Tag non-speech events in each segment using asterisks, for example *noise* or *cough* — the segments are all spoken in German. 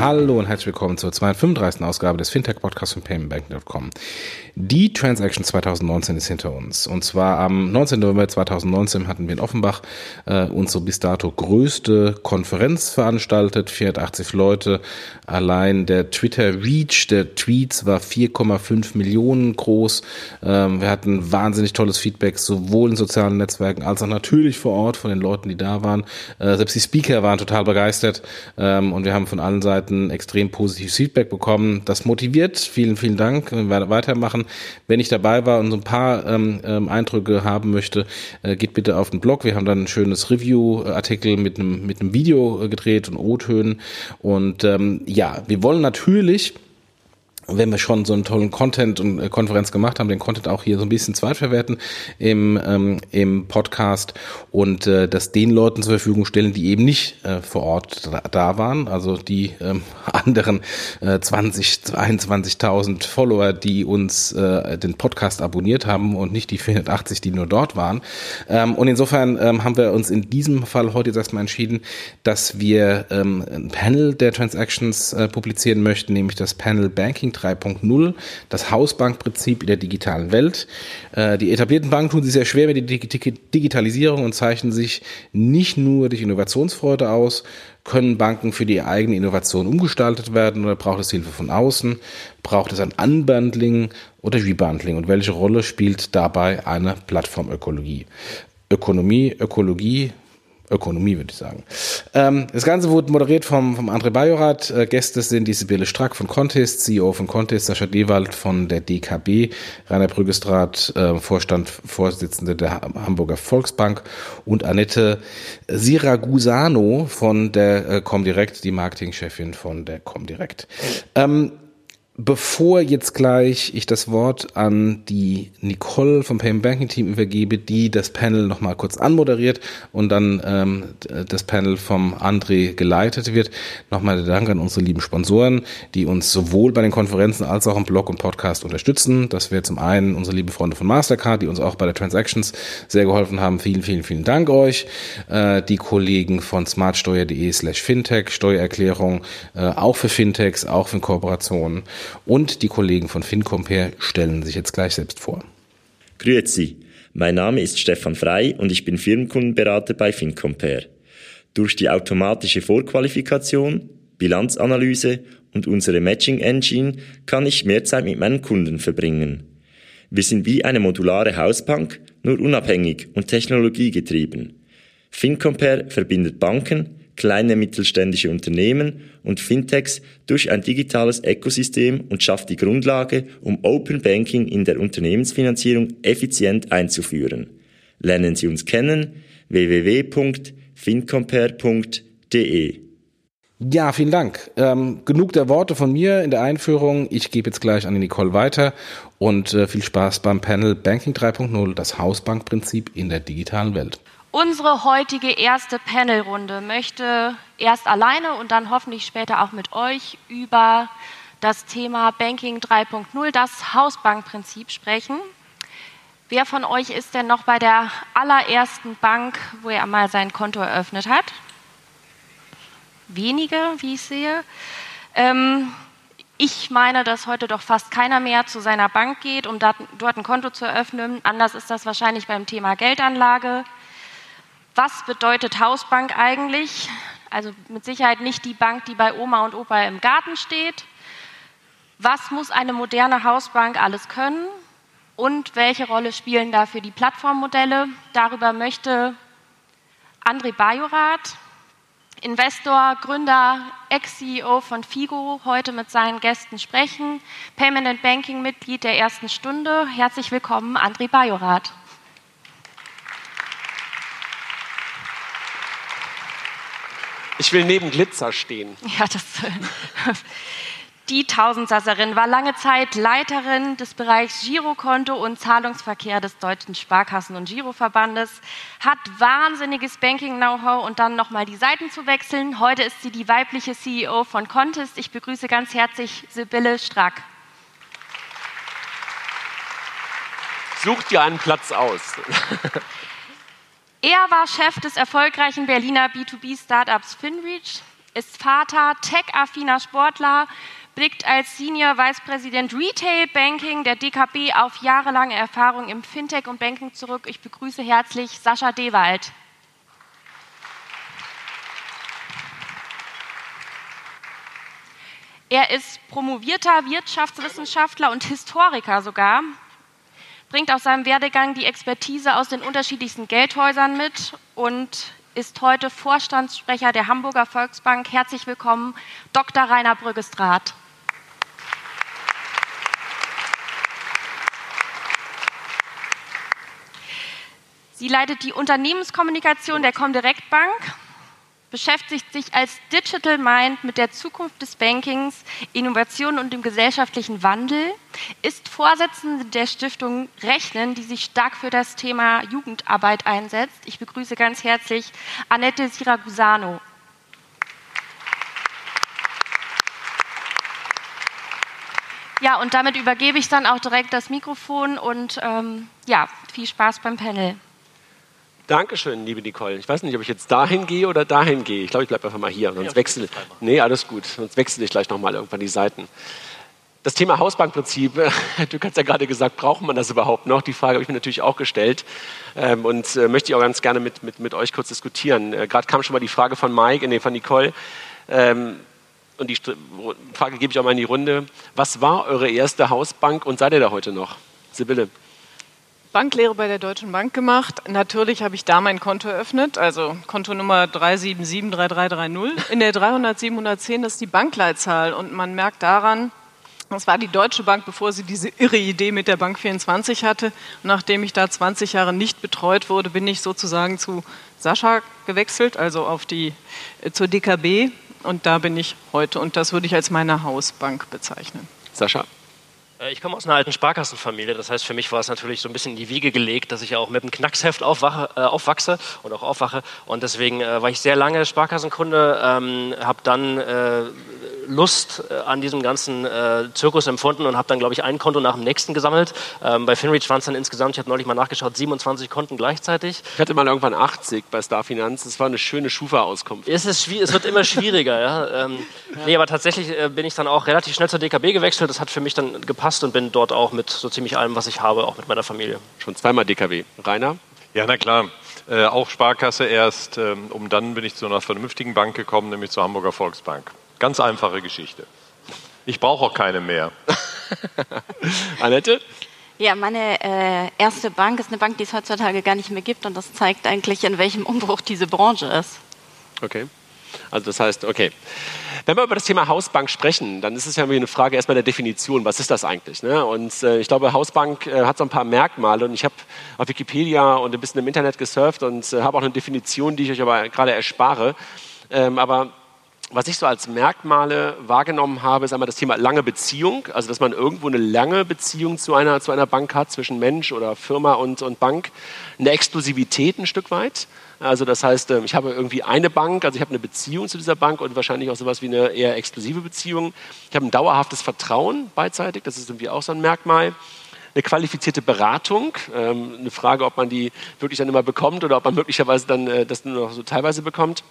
Hallo und herzlich willkommen zur 235. Ausgabe des Fintech-Podcasts von paymentbank.com. Die Transaction 2019 ist hinter uns. Und zwar am 19. November 2019 hatten wir in Offenbach äh, unsere bis dato größte Konferenz veranstaltet. 480 Leute. Allein der Twitter-Reach der Tweets war 4,5 Millionen groß. Ähm, wir hatten wahnsinnig tolles Feedback, sowohl in sozialen Netzwerken als auch natürlich vor Ort von den Leuten, die da waren. Äh, selbst die Speaker waren total begeistert. Ähm, und wir haben von allen Seiten Seiten extrem positives Feedback bekommen. Das motiviert. Vielen, vielen Dank. Wir weitermachen. Wenn ich dabei war und so ein paar ähm, ähm, Eindrücke haben möchte, äh, geht bitte auf den Blog. Wir haben dann ein schönes Review-Artikel mit einem mit Video äh, gedreht und O-Tönen. Und ähm, ja, wir wollen natürlich wenn wir schon so einen tollen Content und äh, Konferenz gemacht haben, den Content auch hier so ein bisschen zweitverwerten im, ähm, im Podcast und äh, das den Leuten zur Verfügung stellen, die eben nicht äh, vor Ort da, da waren, also die ähm, *laughs* anderen äh, 20, 21.000 Follower, die uns äh, den Podcast abonniert haben und nicht die 480, die nur dort waren. Ähm, und insofern ähm, haben wir uns in diesem Fall heute jetzt erstmal entschieden, dass wir ähm, ein Panel der Transactions äh, publizieren möchten, nämlich das Panel Banking 3.0, das Hausbankprinzip in der digitalen Welt. Äh, die etablierten Banken tun sich sehr schwer mit der Digitalisierung und zeichnen sich nicht nur durch Innovationsfreude aus, können Banken für die eigene Innovation umgestaltet werden oder braucht es Hilfe von außen? Braucht es ein Unbundling oder Rebundling? Und welche Rolle spielt dabei eine Plattformökologie? Ökonomie, Ökologie, Ökonomie, würde ich sagen. Ähm, das Ganze wurde moderiert vom, vom André Bajorat. Äh, Gäste sind die Sibylle Strack von Contest, CEO von Contest, Sascha Dewald von der DKB, Rainer Brüggestraat, äh, Vorstand, Vorsitzende der Hamburger Volksbank und Annette Siragusano von der äh, Comdirect, die Marketingchefin von der Comdirect. Ähm, Bevor jetzt gleich ich das Wort an die Nicole vom Payment Banking Team übergebe, die das Panel nochmal kurz anmoderiert und dann ähm, das Panel vom André geleitet wird, nochmal der Dank an unsere lieben Sponsoren, die uns sowohl bei den Konferenzen als auch im Blog und Podcast unterstützen. Das wäre zum einen unsere lieben Freunde von Mastercard, die uns auch bei der Transactions sehr geholfen haben. Vielen, vielen, vielen Dank euch. Äh, die Kollegen von smartsteuer.de slash Fintech, Steuererklärung, äh, auch für Fintechs, auch für Kooperationen und die Kollegen von FinCompare stellen sich jetzt gleich selbst vor. Grüezi, mein Name ist Stefan Frei und ich bin Firmenkundenberater bei FinCompare. Durch die automatische Vorqualifikation, Bilanzanalyse und unsere Matching Engine kann ich mehr Zeit mit meinen Kunden verbringen. Wir sind wie eine modulare Hausbank, nur unabhängig und technologiegetrieben. FinCompare verbindet Banken, kleine mittelständische Unternehmen und Fintechs durch ein digitales Ökosystem und schafft die Grundlage, um Open Banking in der Unternehmensfinanzierung effizient einzuführen. Lernen Sie uns kennen www.fincompare.de. Ja, vielen Dank. Ähm, genug der Worte von mir in der Einführung. Ich gebe jetzt gleich an die Nicole weiter und äh, viel Spaß beim Panel Banking 3.0, das Hausbankprinzip in der digitalen Welt. Unsere heutige erste Panelrunde möchte erst alleine und dann hoffentlich später auch mit euch über das Thema Banking 3.0, das Hausbankprinzip sprechen. Wer von euch ist denn noch bei der allerersten Bank, wo er einmal sein Konto eröffnet hat? Wenige, wie ich sehe. Ähm, ich meine, dass heute doch fast keiner mehr zu seiner Bank geht, um dort ein Konto zu eröffnen. Anders ist das wahrscheinlich beim Thema Geldanlage. Was bedeutet Hausbank eigentlich? Also mit Sicherheit nicht die Bank, die bei Oma und Opa im Garten steht. Was muss eine moderne Hausbank alles können? Und welche Rolle spielen dafür die Plattformmodelle? Darüber möchte André Bajorath, Investor, Gründer, Ex-CEO von Figo, heute mit seinen Gästen sprechen. Payment and Banking Mitglied der ersten Stunde. Herzlich willkommen, André Bajorath. Ich will neben Glitzer stehen. Ja, das. *laughs* die Tausendsasserin war lange Zeit Leiterin des Bereichs Girokonto und Zahlungsverkehr des Deutschen Sparkassen- und Giroverbandes, hat wahnsinniges Banking-Know-how und dann nochmal die Seiten zu wechseln. Heute ist sie die weibliche CEO von Contest. Ich begrüße ganz herzlich Sibylle Strack. Sucht dir einen Platz aus. *laughs* er war Chef des erfolgreichen Berliner B2B-Startups FinReach, ist Vater, tech-affiner Sportler, blickt als Senior Vice President Retail Banking der DKB auf jahrelange Erfahrung im Fintech und Banking zurück. Ich begrüße herzlich Sascha Dewald. Er ist promovierter Wirtschaftswissenschaftler und Historiker sogar, bringt aus seinem Werdegang die Expertise aus den unterschiedlichsten Geldhäusern mit und ist heute Vorstandssprecher der Hamburger Volksbank. Herzlich willkommen, Dr. Rainer Brüggestraat. Sie leitet die Unternehmenskommunikation der Comdirect Bank, beschäftigt sich als Digital Mind mit der Zukunft des Bankings, Innovation und dem gesellschaftlichen Wandel, ist Vorsitzende der Stiftung Rechnen, die sich stark für das Thema Jugendarbeit einsetzt. Ich begrüße ganz herzlich Annette Siragusano. Ja, und damit übergebe ich dann auch direkt das Mikrofon und ähm, ja, viel Spaß beim Panel. Dankeschön, liebe Nicole. Ich weiß nicht, ob ich jetzt dahin gehe oder dahin gehe. Ich glaube, ich bleibe einfach mal hier. Sonst wechsle Nee, alles gut. Sonst wechsle ich gleich nochmal irgendwann die Seiten. Das Thema Hausbankprinzip, *laughs* du hast ja gerade gesagt, braucht man das überhaupt noch? Die Frage habe ich mir natürlich auch gestellt ähm, und äh, möchte ich auch ganz gerne mit, mit, mit euch kurz diskutieren. Äh, gerade kam schon mal die Frage von Mike, nee, von Nicole. Ähm, und die Frage gebe ich auch mal in die Runde. Was war eure erste Hausbank und seid ihr da heute noch? Sibylle. Banklehre bei der Deutschen Bank gemacht. Natürlich habe ich da mein Konto eröffnet, also Kontonummer 3773330. In der 300 710, das ist die Bankleitzahl und man merkt daran, das war die Deutsche Bank, bevor sie diese irre Idee mit der Bank 24 hatte. Nachdem ich da 20 Jahre nicht betreut wurde, bin ich sozusagen zu Sascha gewechselt, also auf die, äh, zur DKB. Und da bin ich heute. Und das würde ich als meine Hausbank bezeichnen. Sascha? Äh, ich komme aus einer alten Sparkassenfamilie, das heißt, für mich war es natürlich so ein bisschen in die Wiege gelegt, dass ich auch mit dem Knacksheft aufwache, äh, aufwachse und auch aufwache. Und deswegen äh, war ich sehr lange Sparkassenkunde, ähm, habe dann äh, Lust äh, an diesem ganzen äh, Zirkus empfunden und habe dann, glaube ich, ein Konto nach dem nächsten gesammelt. Ähm, bei Finreach waren es dann insgesamt, ich habe neulich mal nachgeschaut, 27 Konten gleichzeitig. Ich hatte mal irgendwann 80 bei Starfinanz. Das war eine schöne Schufa-Auskunft. Es, es wird immer schwieriger. ja. Ähm, ja. Nee, aber tatsächlich bin ich dann auch relativ schnell zur DKB gewechselt. Das hat für mich dann gepasst und bin dort auch mit so ziemlich allem, was ich habe, auch mit meiner Familie. Schon zweimal DKB. Rainer? Ja, na klar. Äh, auch Sparkasse erst, ähm, um dann bin ich zu einer vernünftigen Bank gekommen, nämlich zur Hamburger Volksbank. Ganz einfache Geschichte. Ich brauche auch keine mehr. *laughs* Annette? Ja, meine äh, erste Bank ist eine Bank, die es heutzutage gar nicht mehr gibt und das zeigt eigentlich, in welchem Umbruch diese Branche ist. Okay. Also das heißt, okay. Wenn wir über das Thema Hausbank sprechen, dann ist es ja eine Frage erstmal der Definition. Was ist das eigentlich? Ne? Und äh, ich glaube, Hausbank äh, hat so ein paar Merkmale und ich habe auf Wikipedia und ein bisschen im Internet gesurft und äh, habe auch eine Definition, die ich euch aber gerade erspare. Ähm, aber was ich so als Merkmale wahrgenommen habe, ist einmal das Thema lange Beziehung, also dass man irgendwo eine lange Beziehung zu einer, zu einer Bank hat, zwischen Mensch oder Firma und, und Bank. Eine Exklusivität ein Stück weit. Also das heißt, ähm, ich habe irgendwie eine Bank, also ich habe eine Beziehung zu dieser Bank und wahrscheinlich auch sowas wie eine eher exklusive Beziehung. Ich habe ein dauerhaftes Vertrauen beidseitig, das ist irgendwie auch so ein Merkmal eine qualifizierte Beratung. Ähm, eine Frage, ob man die wirklich dann immer bekommt oder ob man möglicherweise dann äh, das nur noch so teilweise bekommt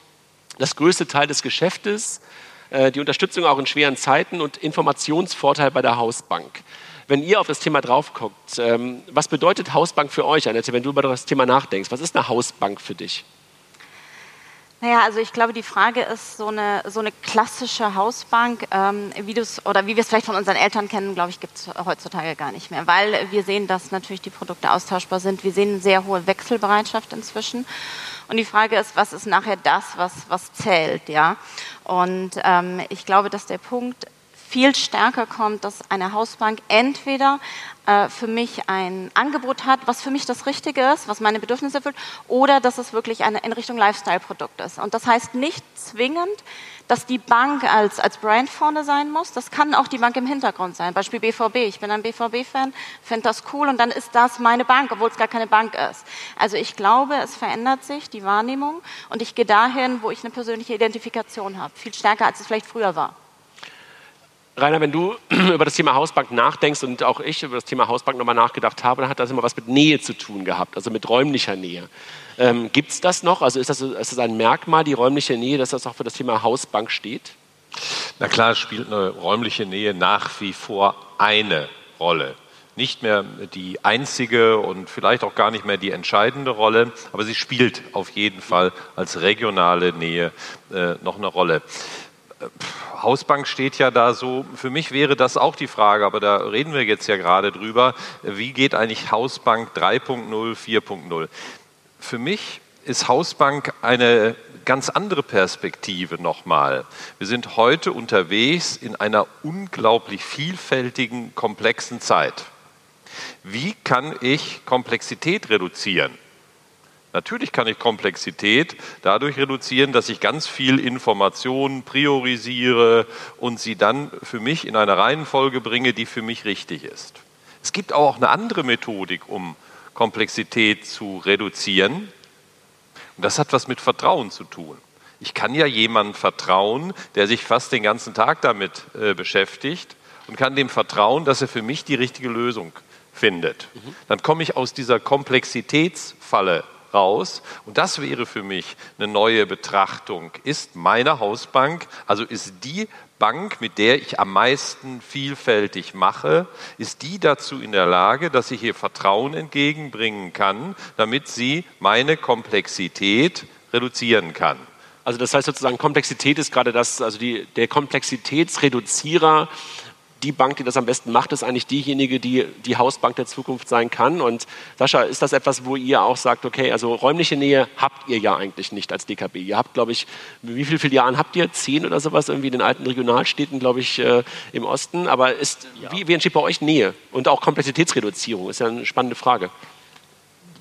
das größte Teil des Geschäftes, äh, die Unterstützung auch in schweren Zeiten und Informationsvorteil bei der Hausbank. Wenn ihr auf das Thema drauf guckt, ähm, was bedeutet Hausbank für euch, Annette, wenn du über das Thema nachdenkst? Was ist eine Hausbank für dich? Naja, also ich glaube, die Frage ist so eine, so eine klassische Hausbank, ähm, wie oder wie wir es vielleicht von unseren Eltern kennen, glaube ich, gibt es heutzutage gar nicht mehr, weil wir sehen, dass natürlich die Produkte austauschbar sind. Wir sehen eine sehr hohe Wechselbereitschaft inzwischen. Und die Frage ist, was ist nachher das, was, was zählt, ja? Und ähm, ich glaube, dass der Punkt viel stärker kommt, dass eine Hausbank entweder äh, für mich ein Angebot hat, was für mich das Richtige ist, was meine Bedürfnisse erfüllt, oder dass es wirklich eine, in Richtung Lifestyle-Produkt ist. Und das heißt nicht zwingend, dass die Bank als, als Brand vorne sein muss. Das kann auch die Bank im Hintergrund sein. Beispiel BVB. Ich bin ein BVB-Fan, finde das cool und dann ist das meine Bank, obwohl es gar keine Bank ist. Also ich glaube, es verändert sich die Wahrnehmung und ich gehe dahin, wo ich eine persönliche Identifikation habe. Viel stärker, als es vielleicht früher war. Rainer, wenn du *clears throat* über das Thema Hausbank nachdenkst und auch ich über das Thema Hausbank nochmal nachgedacht habe, dann hat das immer was mit Nähe zu tun gehabt, also mit räumlicher Nähe. Ähm, Gibt es das noch? Also ist das, ist das ein Merkmal, die räumliche Nähe, dass das auch für das Thema Hausbank steht? Na klar, spielt eine räumliche Nähe nach wie vor eine Rolle. Nicht mehr die einzige und vielleicht auch gar nicht mehr die entscheidende Rolle, aber sie spielt auf jeden Fall als regionale Nähe äh, noch eine Rolle. Hausbank steht ja da so, für mich wäre das auch die Frage, aber da reden wir jetzt ja gerade drüber, wie geht eigentlich Hausbank 3.0, 4.0? Für mich ist Hausbank eine ganz andere Perspektive nochmal. Wir sind heute unterwegs in einer unglaublich vielfältigen, komplexen Zeit. Wie kann ich Komplexität reduzieren? Natürlich kann ich Komplexität dadurch reduzieren, dass ich ganz viel Informationen priorisiere und sie dann für mich in eine Reihenfolge bringe, die für mich richtig ist. Es gibt auch eine andere Methodik, um Komplexität zu reduzieren. Und das hat was mit Vertrauen zu tun. Ich kann ja jemandem vertrauen, der sich fast den ganzen Tag damit äh, beschäftigt und kann dem vertrauen, dass er für mich die richtige Lösung findet. Mhm. Dann komme ich aus dieser Komplexitätsfalle raus. Und das wäre für mich eine neue Betrachtung. Ist meine Hausbank, also ist die Bank, mit der ich am meisten vielfältig mache, ist die dazu in der Lage, dass ich ihr Vertrauen entgegenbringen kann, damit sie meine Komplexität reduzieren kann. Also das heißt sozusagen, Komplexität ist gerade das, also die, der Komplexitätsreduzierer die Bank, die das am besten macht, ist eigentlich diejenige, die die Hausbank der Zukunft sein kann. Und Sascha, ist das etwas, wo ihr auch sagt, okay, also räumliche Nähe habt ihr ja eigentlich nicht als DKB. Ihr habt, glaube ich, wie viele Filialen habt ihr? Zehn oder sowas irgendwie in den alten Regionalstädten, glaube ich, äh, im Osten. Aber ist, ja. wie, wie entsteht bei euch Nähe und auch Komplexitätsreduzierung? Ist ja eine spannende Frage.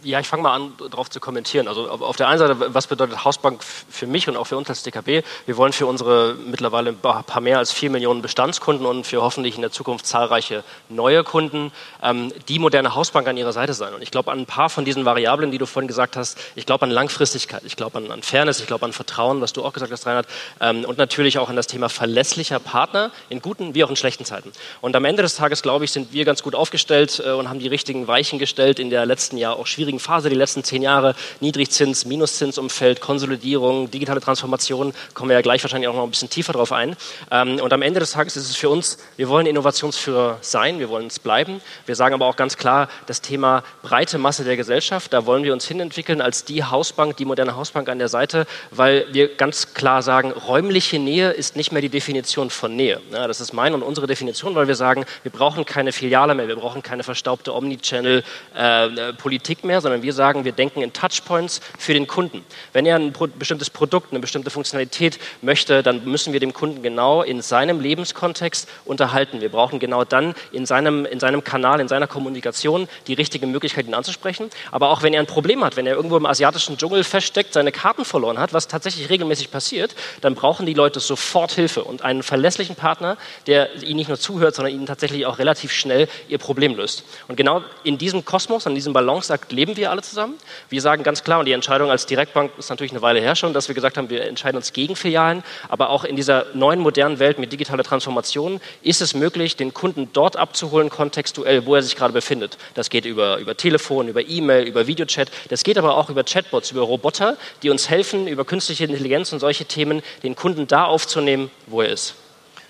Ja, ich fange mal an, darauf zu kommentieren. Also auf der einen Seite, was bedeutet Hausbank für mich und auch für uns als DKB? Wir wollen für unsere mittlerweile ein paar mehr als vier Millionen Bestandskunden und für hoffentlich in der Zukunft zahlreiche neue Kunden ähm, die moderne Hausbank an ihrer Seite sein. Und ich glaube an ein paar von diesen Variablen, die du vorhin gesagt hast. Ich glaube an Langfristigkeit, ich glaube an, an, Fairness, ich glaube an Vertrauen, was du auch gesagt hast, Reinhard, ähm, und natürlich auch an das Thema verlässlicher Partner in guten wie auch in schlechten Zeiten. Und am Ende des Tages, glaube ich, sind wir ganz gut aufgestellt äh, und haben die richtigen Weichen gestellt in der letzten Jahr auch schwierigen schwierigen Phase, die letzten zehn Jahre, Niedrigzins, Minuszinsumfeld, Konsolidierung, digitale Transformation, kommen wir ja gleich wahrscheinlich auch noch ein bisschen tiefer drauf ein. Ähm, und am Ende des Tages ist es für uns, wir wollen Innovationsführer sein, wir wollen es bleiben. Wir sagen aber auch ganz klar, das Thema breite Masse der Gesellschaft, da wollen wir uns hinentwickeln als die Hausbank, die moderne Hausbank an der Seite, weil wir ganz klar sagen, räumliche Nähe ist nicht mehr die Definition von Nähe. Ja, das ist meine und unsere Definition, weil wir sagen, wir brauchen keine Filiale mehr, wir brauchen keine verstaubte Omnichannel-Politik äh, mehr, sondern wir sagen, wir denken in Touchpoints für den Kunden. Wenn er ein bestimmtes Produkt, eine bestimmte Funktionalität möchte, dann müssen wir dem Kunden genau in seinem Lebenskontext unterhalten. Wir brauchen genau dann in seinem, in seinem Kanal, in seiner Kommunikation die richtige Möglichkeit, ihn anzusprechen. Aber auch wenn er ein Problem hat, wenn er irgendwo im asiatischen Dschungel feststeckt, seine Karten verloren hat, was tatsächlich regelmäßig passiert, dann brauchen die Leute sofort Hilfe und einen verlässlichen Partner, der ihnen nicht nur zuhört, sondern ihnen tatsächlich auch relativ schnell ihr Problem löst. Und genau in diesem Kosmos, an diesem Balanceakt leben wir alle zusammen. Wir sagen ganz klar, und die Entscheidung als Direktbank ist natürlich eine Weile her schon, dass wir gesagt haben, wir entscheiden uns gegen Filialen, aber auch in dieser neuen modernen Welt mit digitaler Transformation ist es möglich, den Kunden dort abzuholen, kontextuell, wo er sich gerade befindet. Das geht über, über Telefon, über E-Mail, über Videochat, das geht aber auch über Chatbots, über Roboter, die uns helfen, über künstliche Intelligenz und solche Themen, den Kunden da aufzunehmen, wo er ist.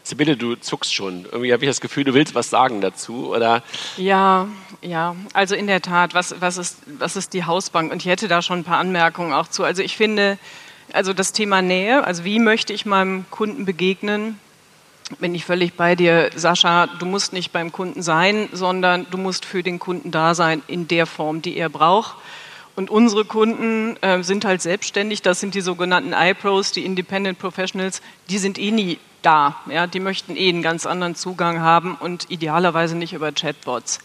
Sibylle, du zuckst schon. Irgendwie habe ich das Gefühl, du willst was sagen dazu, oder? Ja, ja. Also in der Tat, was, was, ist, was ist die Hausbank? Und ich hätte da schon ein paar Anmerkungen auch zu. Also ich finde, also das Thema Nähe, also wie möchte ich meinem Kunden begegnen? Bin ich völlig bei dir, Sascha. Du musst nicht beim Kunden sein, sondern du musst für den Kunden da sein in der Form, die er braucht. Und unsere Kunden äh, sind halt selbstständig. Das sind die sogenannten iPros, die Independent Professionals. Die sind eh nie da. Ja, die möchten eh einen ganz anderen Zugang haben und idealerweise nicht über Chatbots.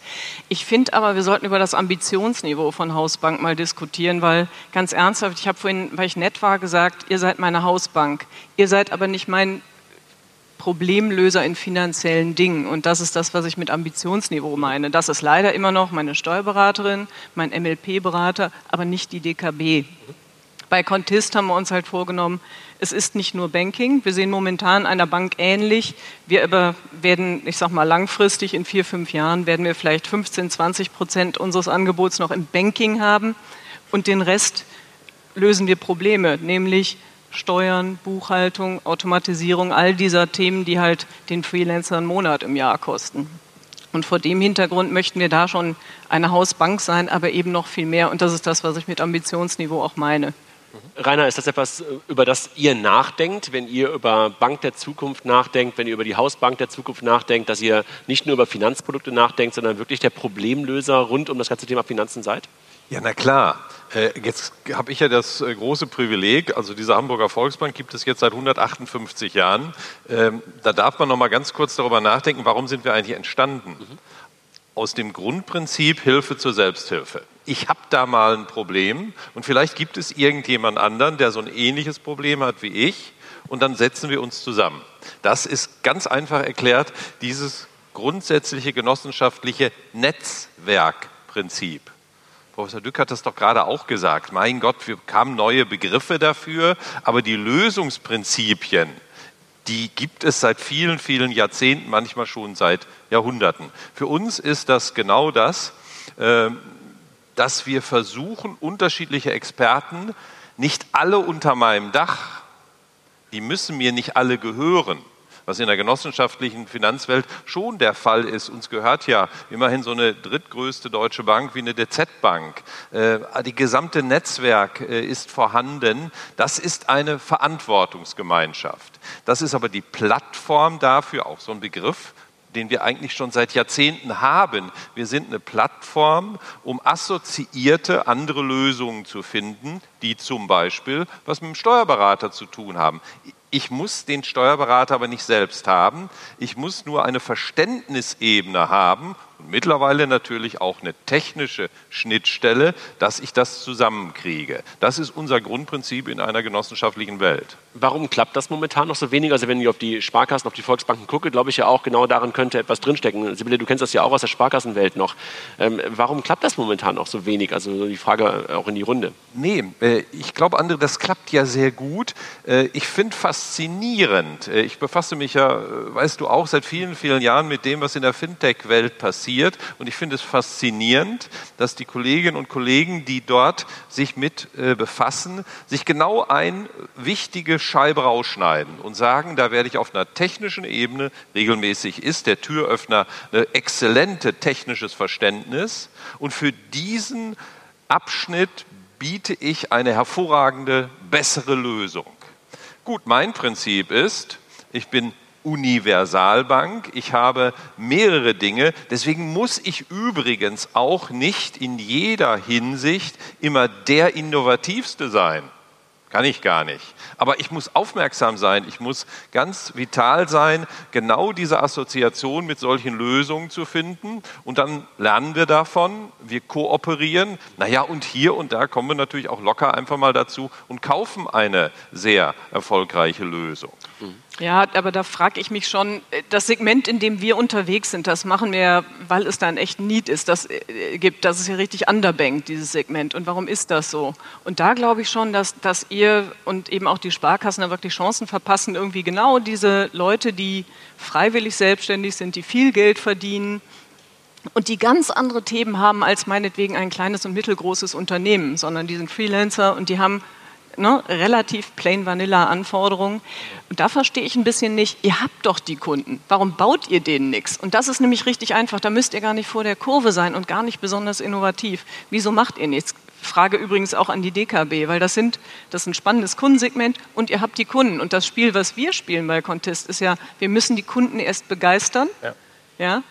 Ich finde aber, wir sollten über das Ambitionsniveau von Hausbank mal diskutieren, weil ganz ernsthaft, ich habe vorhin, weil ich nett war, gesagt, ihr seid meine Hausbank. Ihr seid aber nicht mein Problemlöser in finanziellen Dingen. Und das ist das, was ich mit Ambitionsniveau meine. Das ist leider immer noch meine Steuerberaterin, mein MLP-Berater, aber nicht die DKB. Bei Contist haben wir uns halt vorgenommen, es ist nicht nur Banking. Wir sehen momentan einer Bank ähnlich. Wir aber werden, ich sag mal, langfristig in vier, fünf Jahren werden wir vielleicht 15, 20 Prozent unseres Angebots noch im Banking haben und den Rest lösen wir Probleme, nämlich Steuern, Buchhaltung, Automatisierung, all dieser Themen, die halt den Freelancer einen Monat im Jahr kosten. Und vor dem Hintergrund möchten wir da schon eine Hausbank sein, aber eben noch viel mehr. Und das ist das, was ich mit Ambitionsniveau auch meine. Rainer, ist das etwas, über das ihr nachdenkt, wenn ihr über Bank der Zukunft nachdenkt, wenn ihr über die Hausbank der Zukunft nachdenkt, dass ihr nicht nur über Finanzprodukte nachdenkt, sondern wirklich der Problemlöser rund um das ganze Thema Finanzen seid? Ja, na klar. Äh, jetzt habe ich ja das äh, große Privileg, also diese Hamburger Volksbank gibt es jetzt seit 158 Jahren. Ähm, da darf man noch mal ganz kurz darüber nachdenken, warum sind wir eigentlich entstanden? Mhm. Aus dem Grundprinzip Hilfe zur Selbsthilfe. Ich habe da mal ein Problem und vielleicht gibt es irgendjemand anderen, der so ein ähnliches Problem hat wie ich und dann setzen wir uns zusammen. Das ist ganz einfach erklärt dieses grundsätzliche genossenschaftliche Netzwerkprinzip. Professor Dück hat das doch gerade auch gesagt. Mein Gott, wir kamen neue Begriffe dafür, aber die Lösungsprinzipien, die gibt es seit vielen, vielen Jahrzehnten, manchmal schon seit Jahrhunderten. Für uns ist das genau das, ähm, dass wir versuchen, unterschiedliche Experten, nicht alle unter meinem Dach, die müssen mir nicht alle gehören, was in der genossenschaftlichen Finanzwelt schon der Fall ist. Uns gehört ja immerhin so eine drittgrößte deutsche Bank wie eine DZ-Bank. Äh, die gesamte Netzwerk äh, ist vorhanden. Das ist eine Verantwortungsgemeinschaft. Das ist aber die Plattform dafür, auch so ein Begriff, den wir eigentlich schon seit Jahrzehnten haben. Wir sind eine Plattform, um assoziierte andere Lösungen zu finden, die zum Beispiel was mit dem Steuerberater zu tun haben. Ich muss den Steuerberater aber nicht selbst haben. Ich muss nur eine Verständnisebene haben und mittlerweile natürlich auch eine technische Schnittstelle, dass ich das zusammenkriege. Das ist unser Grundprinzip in einer genossenschaftlichen Welt. Warum klappt das momentan noch so wenig? Also wenn ich auf die Sparkassen, auf die Volksbanken gucke, glaube ich ja auch, genau darin könnte etwas drinstecken. Sibylle, du kennst das ja auch aus der Sparkassenwelt noch. Ähm, warum klappt das momentan noch so wenig? Also die Frage auch in die Runde. Nee, äh, ich glaube, André, das klappt ja sehr gut. Äh, ich finde faszinierend. Äh, ich befasse mich ja, äh, weißt du, auch seit vielen, vielen Jahren mit dem, was in der Fintech-Welt passiert passiert. Und ich finde es faszinierend, dass die Kolleginnen und Kollegen, die dort sich mit äh, befassen, sich genau ein wichtige Scheibe rausschneiden und sagen, da werde ich auf einer technischen Ebene, regelmäßig ist der Türöffner ein exzellente technisches Verständnis. Und für diesen Abschnitt biete ich eine hervorragende, bessere Lösung. Gut, mein Prinzip ist, ich bin Universalbank. Ich habe mehrere Dinge. Deswegen muss ich übrigens auch nicht in jeder Hinsicht immer der Innovativste sein. Kann ich gar nicht. Aber ich muss aufmerksam sein, ich muss ganz vital sein, genau diese Assoziation mit solchen Lösungen zu finden. Und dann lernen wir davon, wir kooperieren. Naja, und hier und da kommen wir natürlich auch locker einfach mal dazu und kaufen eine sehr erfolgreiche Lösung. Mhm. Ja, aber da frage ich mich schon, das Segment, in dem wir unterwegs sind, das machen wir, weil es da ein echt Need ist, das äh, gibt, das ist ja richtig underbanked, dieses Segment. Und warum ist das so? Und da glaube ich schon, dass, dass ihr und eben auch die Sparkassen da wirklich Chancen verpassen, irgendwie genau diese Leute, die freiwillig selbstständig sind, die viel Geld verdienen, und die ganz andere Themen haben als meinetwegen ein kleines und mittelgroßes Unternehmen, sondern die sind Freelancer und die haben ne, relativ plain vanilla Anforderungen. Und da verstehe ich ein bisschen nicht, ihr habt doch die Kunden, warum baut ihr denen nichts? Und das ist nämlich richtig einfach, da müsst ihr gar nicht vor der Kurve sein und gar nicht besonders innovativ. Wieso macht ihr nichts? Frage übrigens auch an die DKB, weil das sind das ist ein spannendes Kundensegment und ihr habt die Kunden. Und das Spiel, was wir spielen bei Contest, ist ja, wir müssen die Kunden erst begeistern. Ja. ja?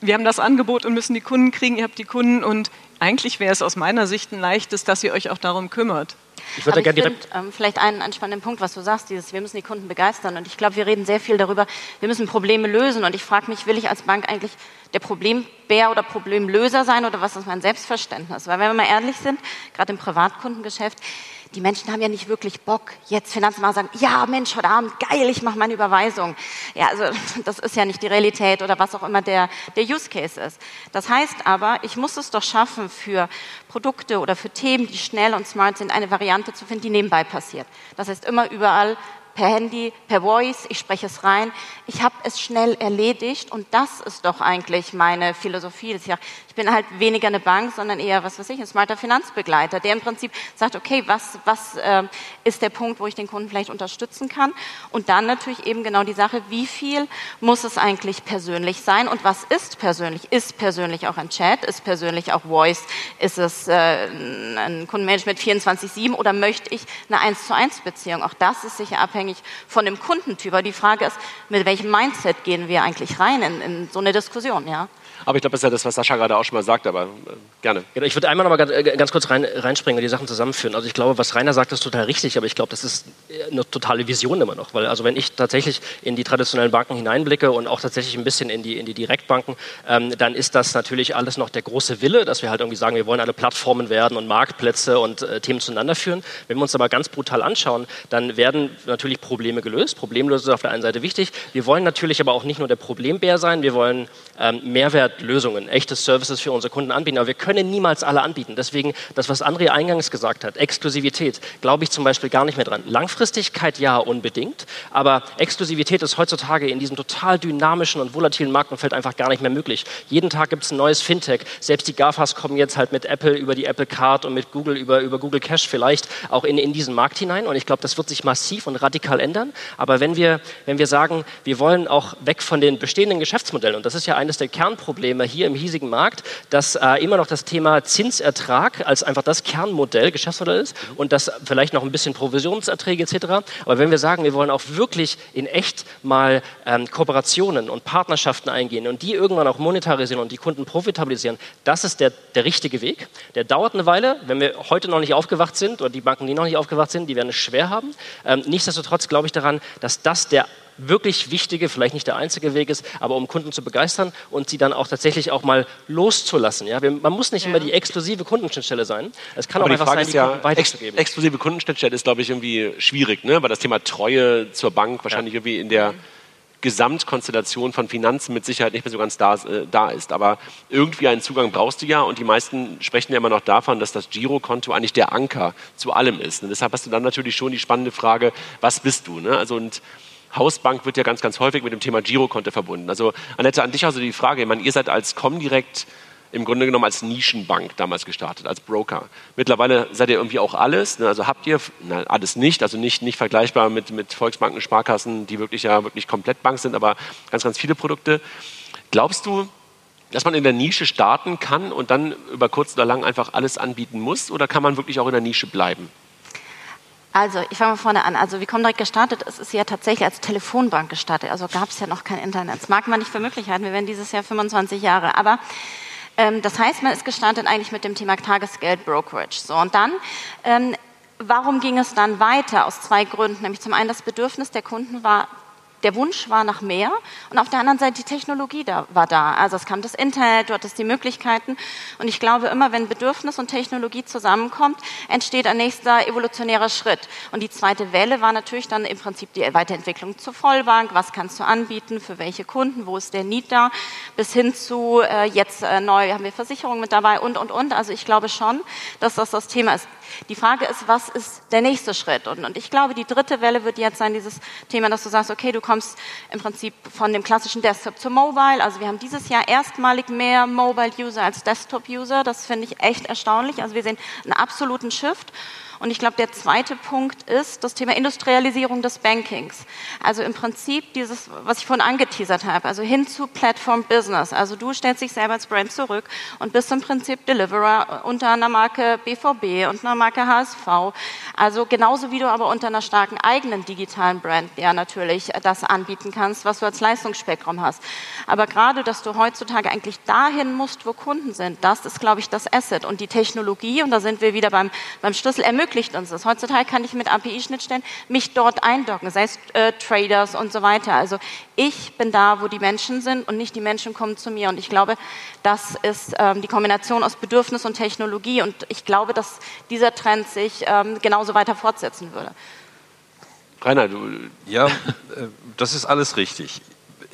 Wir haben das Angebot und müssen die Kunden kriegen, ihr habt die Kunden und eigentlich wäre es aus meiner Sicht ein leichtes, dass ihr euch auch darum kümmert. Ich würde gerne direkt. Ähm, vielleicht einen, einen spannenden Punkt, was du sagst, dieses, wir müssen die Kunden begeistern. Und ich glaube, wir reden sehr viel darüber, wir müssen Probleme lösen. Und ich frage mich, will ich als Bank eigentlich der Problembär oder Problemlöser sein oder was ist mein Selbstverständnis? Weil wenn wir mal ehrlich sind, gerade im Privatkundengeschäft, die Menschen haben ja nicht wirklich Bock, jetzt Finanzmarkt sagen, ja Mensch, heute Abend, geil, ich mache meine Überweisung. Ja, also *laughs* das ist ja nicht die Realität oder was auch immer der, der Use Case ist. Das heißt aber, ich muss es doch schaffen, für Produkte oder für Themen, die schnell und smart sind, eine Variante zu finden, die nebenbei passiert. Das heißt, immer überall per Handy, per Voice, ich spreche es rein. Ich habe es schnell erledigt und das ist doch eigentlich meine Philosophie. Ich bin halt weniger eine Bank, sondern eher, was weiß ich, ein smarter Finanzbegleiter, der im Prinzip sagt, okay, was, was äh, ist der Punkt, wo ich den Kunden vielleicht unterstützen kann? Und dann natürlich eben genau die Sache, wie viel muss es eigentlich persönlich sein und was ist persönlich? Ist persönlich auch ein Chat? Ist persönlich auch Voice? Ist es äh, ein Kundenmanagement 24-7 oder möchte ich eine 1 zu 1 Beziehung? Auch das ist sicher abhängig von dem Kundentyp. Aber die Frage ist, mit welchem Mindset gehen wir eigentlich rein in, in so eine Diskussion? Ja? Aber ich glaube, das ist ja das, was Sascha gerade auch schon mal sagt, aber äh, gerne. Genau, ich würde einmal noch mal ganz, äh, ganz kurz rein, reinspringen und die Sachen zusammenführen. Also ich glaube, was Rainer sagt, ist total richtig, aber ich glaube, das ist äh, eine totale Vision immer noch. Weil also wenn ich tatsächlich in die traditionellen Banken hineinblicke und auch tatsächlich ein bisschen in die, in die Direktbanken, ähm, dann ist das natürlich alles noch der große Wille, dass wir halt irgendwie sagen, wir wollen alle Plattformen werden und Marktplätze und äh, Themen zueinander führen. Wenn wir uns aber ganz brutal anschauen, dann werden natürlich Probleme gelöst. Problemlösung ist auf der einen Seite wichtig. Wir wollen natürlich aber auch nicht nur der Problembär sein, wir wollen ähm, Mehrwert Lösungen, echte Services für unsere Kunden anbieten. Aber wir können niemals alle anbieten. Deswegen das, was André eingangs gesagt hat, Exklusivität, glaube ich zum Beispiel gar nicht mehr dran. Langfristigkeit ja unbedingt, aber Exklusivität ist heutzutage in diesem total dynamischen und volatilen Marktumfeld einfach gar nicht mehr möglich. Jeden Tag gibt es ein neues Fintech. Selbst die GAFAs kommen jetzt halt mit Apple über die Apple Card und mit Google über, über Google Cash vielleicht auch in, in diesen Markt hinein. Und ich glaube, das wird sich massiv und radikal ändern. Aber wenn wir, wenn wir sagen, wir wollen auch weg von den bestehenden Geschäftsmodellen, und das ist ja eines der Kernprobleme, Probleme hier im hiesigen Markt, dass äh, immer noch das Thema Zinsertrag als einfach das Kernmodell, Geschäftsmodell ist und das vielleicht noch ein bisschen Provisionserträge etc. Aber wenn wir sagen, wir wollen auch wirklich in echt mal ähm, Kooperationen und Partnerschaften eingehen und die irgendwann auch monetarisieren und die Kunden profitabilisieren, das ist der, der richtige Weg. Der dauert eine Weile. Wenn wir heute noch nicht aufgewacht sind oder die Banken, die noch nicht aufgewacht sind, die werden es schwer haben. Ähm, nichtsdestotrotz glaube ich daran, dass das der wirklich wichtige, vielleicht nicht der einzige Weg ist, aber um Kunden zu begeistern und sie dann auch tatsächlich auch mal loszulassen. Ja? Man muss nicht ja. immer die exklusive Kundenschnittstelle sein. Es kann aber auch einfach Frage sein, die ja, Kunden weiterzugeben. Ex exklusive Kundenschnittstelle ist, glaube ich, irgendwie schwierig, ne? weil das Thema Treue zur Bank wahrscheinlich ja. irgendwie in der Gesamtkonstellation von Finanzen mit Sicherheit nicht mehr so ganz da, äh, da, ist. Aber irgendwie einen Zugang brauchst du ja und die meisten sprechen ja immer noch davon, dass das Girokonto eigentlich der Anker zu allem ist. Und deshalb hast du dann natürlich schon die spannende Frage, was bist du? Ne? Also und Hausbank wird ja ganz, ganz häufig mit dem Thema Girokonto verbunden. Also Annette, an dich also die Frage, ich meine, ihr seid als Comdirect im Grunde genommen als Nischenbank damals gestartet, als Broker. Mittlerweile seid ihr irgendwie auch alles, ne? also habt ihr, na, alles nicht, also nicht, nicht vergleichbar mit, mit Volksbanken, Sparkassen, die wirklich ja wirklich komplett Bank sind, aber ganz, ganz viele Produkte. Glaubst du, dass man in der Nische starten kann und dann über kurz oder lang einfach alles anbieten muss oder kann man wirklich auch in der Nische bleiben? Also, ich fange mal vorne an. Also, wie kommen direkt gestartet? Es ist ja tatsächlich als Telefonbank gestartet. Also gab es ja noch kein Internet. Das mag man nicht für möglich halten. Wir werden dieses Jahr 25 Jahre. Aber ähm, das heißt, man ist gestartet eigentlich mit dem Thema Tagesgeld Brokerage. So, und dann ähm, Warum ging es dann weiter? Aus zwei Gründen. Nämlich zum einen das Bedürfnis der Kunden war der Wunsch war nach mehr und auf der anderen Seite die Technologie da, war da. Also es kam das Internet, du hattest die Möglichkeiten und ich glaube immer, wenn Bedürfnis und Technologie zusammenkommt, entsteht ein nächster evolutionärer Schritt. Und die zweite Welle war natürlich dann im Prinzip die Weiterentwicklung zur Vollbank. Was kannst du anbieten? Für welche Kunden? Wo ist der Need da? Bis hin zu äh, jetzt äh, neu haben wir Versicherungen mit dabei und, und, und. Also ich glaube schon, dass das das Thema ist. Die Frage ist, was ist der nächste Schritt? Und, und ich glaube, die dritte Welle wird jetzt sein, dieses Thema, dass du sagst, okay, du kommst im Prinzip von dem klassischen Desktop zu Mobile. Also wir haben dieses Jahr erstmalig mehr Mobile-User als Desktop-User. Das finde ich echt erstaunlich. Also wir sehen einen absoluten Shift. Und ich glaube, der zweite Punkt ist das Thema Industrialisierung des Bankings. Also im Prinzip dieses, was ich vorhin angeteasert habe, also hin zu Platform Business. Also du stellst dich selber als Brand zurück und bist im Prinzip Deliverer unter einer Marke BVB und einer Marke HSV. Also genauso wie du aber unter einer starken eigenen digitalen Brand ja natürlich das anbieten kannst, was du als Leistungsspektrum hast. Aber gerade, dass du heutzutage eigentlich dahin musst, wo Kunden sind, das ist, glaube ich, das Asset. Und die Technologie, und da sind wir wieder beim, beim Schlüssel, ermöglicht ermöglicht uns das. Heutzutage kann ich mit API-Schnittstellen mich dort eindocken, sei es äh, Traders und so weiter. Also ich bin da, wo die Menschen sind und nicht die Menschen kommen zu mir. Und ich glaube, das ist ähm, die Kombination aus Bedürfnis und Technologie. Und ich glaube, dass dieser Trend sich ähm, genauso weiter fortsetzen würde. Rainer, du. Ja, äh, das ist alles richtig.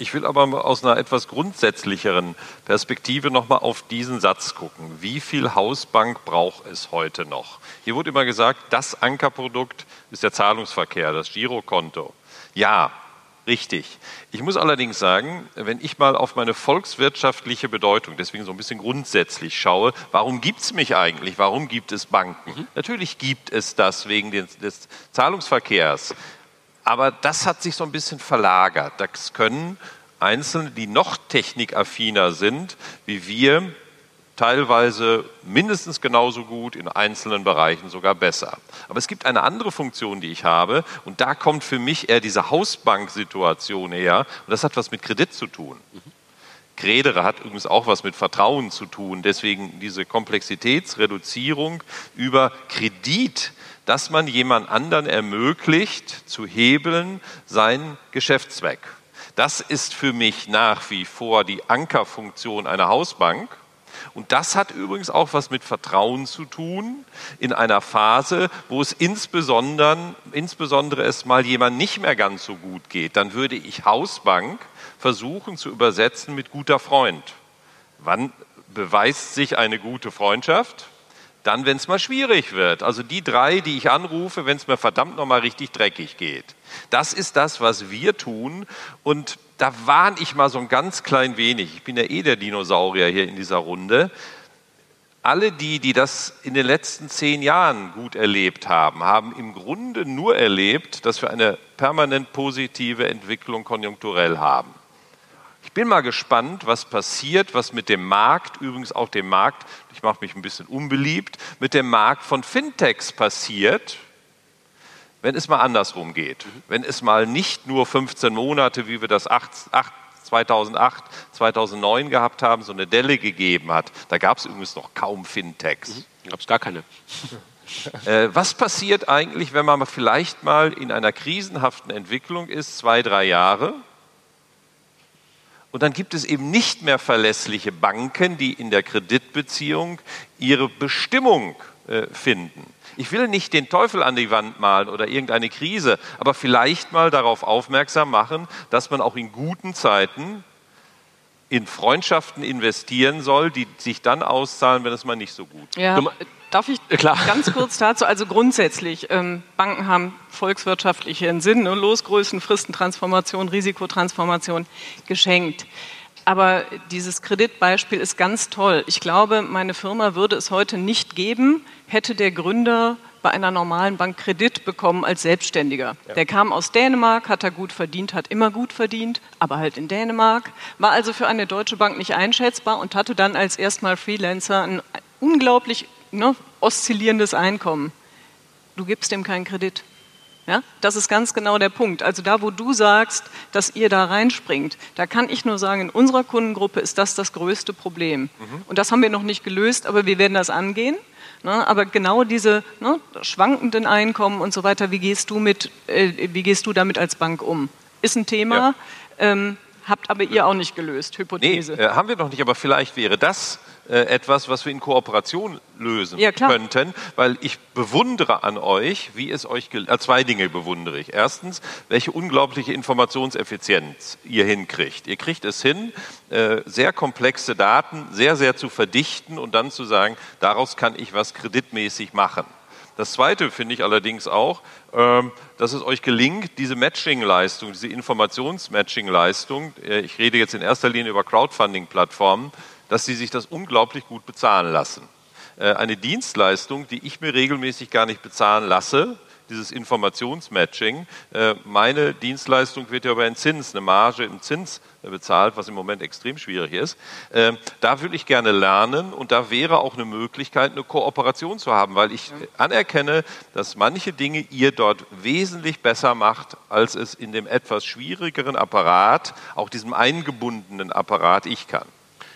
Ich will aber aus einer etwas grundsätzlicheren Perspektive nochmal auf diesen Satz gucken. Wie viel Hausbank braucht es heute noch? Hier wurde immer gesagt, das Ankerprodukt ist der Zahlungsverkehr, das Girokonto. Ja, richtig. Ich muss allerdings sagen, wenn ich mal auf meine volkswirtschaftliche Bedeutung, deswegen so ein bisschen grundsätzlich schaue, warum gibt es mich eigentlich? Warum gibt es Banken? Mhm. Natürlich gibt es das wegen des, des Zahlungsverkehrs. Aber das hat sich so ein bisschen verlagert. Das können Einzelne, die noch technikaffiner sind, wie wir, teilweise mindestens genauso gut, in einzelnen Bereichen sogar besser. Aber es gibt eine andere Funktion, die ich habe, und da kommt für mich eher diese Hausbank-Situation her, und das hat was mit Kredit zu tun. Credere hat übrigens auch was mit Vertrauen zu tun, deswegen diese Komplexitätsreduzierung über Kredit dass man jemand anderen ermöglicht, zu hebeln seinen Geschäftszweck. Das ist für mich nach wie vor die Ankerfunktion einer Hausbank. Und das hat übrigens auch was mit Vertrauen zu tun in einer Phase, wo es insbesondere, insbesondere es mal jemand nicht mehr ganz so gut geht. Dann würde ich Hausbank versuchen zu übersetzen mit guter Freund. Wann beweist sich eine gute Freundschaft? Dann, wenn es mal schwierig wird. Also die drei, die ich anrufe, wenn es mir verdammt nochmal richtig dreckig geht. Das ist das, was wir tun. Und da warne ich mal so ein ganz klein wenig. Ich bin ja eh der Dinosaurier hier in dieser Runde. Alle die, die das in den letzten zehn Jahren gut erlebt haben, haben im Grunde nur erlebt, dass wir eine permanent positive Entwicklung konjunkturell haben. Ich bin mal gespannt, was passiert, was mit dem Markt, übrigens auch dem Markt, ich mache mich ein bisschen unbeliebt, mit dem Markt von Fintechs passiert, wenn es mal andersrum geht. Wenn es mal nicht nur 15 Monate, wie wir das 2008, 2009 gehabt haben, so eine Delle gegeben hat. Da gab es übrigens noch kaum Fintechs. Mhm. Gab es gar keine. *laughs* Äh, was passiert eigentlich, wenn man vielleicht mal in einer krisenhaften Entwicklung ist, zwei, drei Jahre? Und dann gibt es eben nicht mehr verlässliche Banken, die in der Kreditbeziehung ihre Bestimmung äh, finden. Ich will nicht den Teufel an die Wand malen oder irgendeine Krise, aber vielleicht mal darauf aufmerksam machen, dass man auch in guten Zeiten in Freundschaften investieren soll, die sich dann auszahlen, wenn es mal nicht so gut ist. Ja. Darf ich Klar. ganz kurz dazu? Also grundsätzlich, ähm, Banken haben volkswirtschaftlichen Sinn, ne? Losgrößen, Fristentransformation, Risikotransformation geschenkt. Aber dieses Kreditbeispiel ist ganz toll. Ich glaube, meine Firma würde es heute nicht geben, hätte der Gründer bei einer normalen Bank Kredit bekommen als Selbstständiger. Ja. Der kam aus Dänemark, hat er gut verdient, hat immer gut verdient, aber halt in Dänemark, war also für eine deutsche Bank nicht einschätzbar und hatte dann als erstmal Freelancer ein unglaublich ne, oszillierendes Einkommen. Du gibst dem keinen Kredit. Ja, das ist ganz genau der Punkt. Also da, wo du sagst, dass ihr da reinspringt, da kann ich nur sagen, in unserer Kundengruppe ist das das größte Problem. Mhm. Und das haben wir noch nicht gelöst, aber wir werden das angehen. Ne, aber genau diese ne, schwankenden Einkommen und so weiter, wie gehst du mit, äh, wie gehst du damit als Bank um? Ist ein Thema. Ja. Ähm, habt aber ihr auch nicht gelöst, Hypothese. Nee, äh, haben wir noch nicht, aber vielleicht wäre das etwas, was wir in Kooperation lösen ja, könnten, weil ich bewundere an euch, wie es euch äh, zwei Dinge bewundere ich. Erstens, welche unglaubliche Informationseffizienz ihr hinkriegt. Ihr kriegt es hin, äh, sehr komplexe Daten sehr, sehr zu verdichten und dann zu sagen, daraus kann ich was kreditmäßig machen. Das Zweite finde ich allerdings auch, ähm, dass es euch gelingt, diese Matching-Leistung, diese Informations-Matching-Leistung, äh, ich rede jetzt in erster Linie über Crowdfunding-Plattformen, dass sie sich das unglaublich gut bezahlen lassen. Äh, eine Dienstleistung, die ich mir regelmäßig gar nicht bezahlen lasse, dieses Informationsmatching. Äh, meine Dienstleistung wird ja über einen Zins, eine Marge im Zins bezahlt, was im Moment extrem schwierig ist. Da würde ich gerne lernen und da wäre auch eine Möglichkeit, eine Kooperation zu haben, weil ich anerkenne, dass manche Dinge ihr dort wesentlich besser macht, als es in dem etwas schwierigeren Apparat, auch diesem eingebundenen Apparat, ich kann.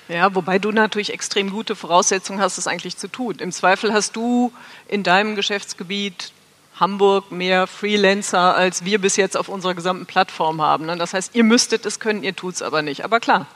Ja, wobei du natürlich extrem gute Voraussetzungen hast, es eigentlich zu tun. Im Zweifel hast du in deinem Geschäftsgebiet Hamburg mehr Freelancer, als wir bis jetzt auf unserer gesamten Plattform haben. Ne? Das heißt, ihr müsstet es können, ihr tut es aber nicht. Aber klar,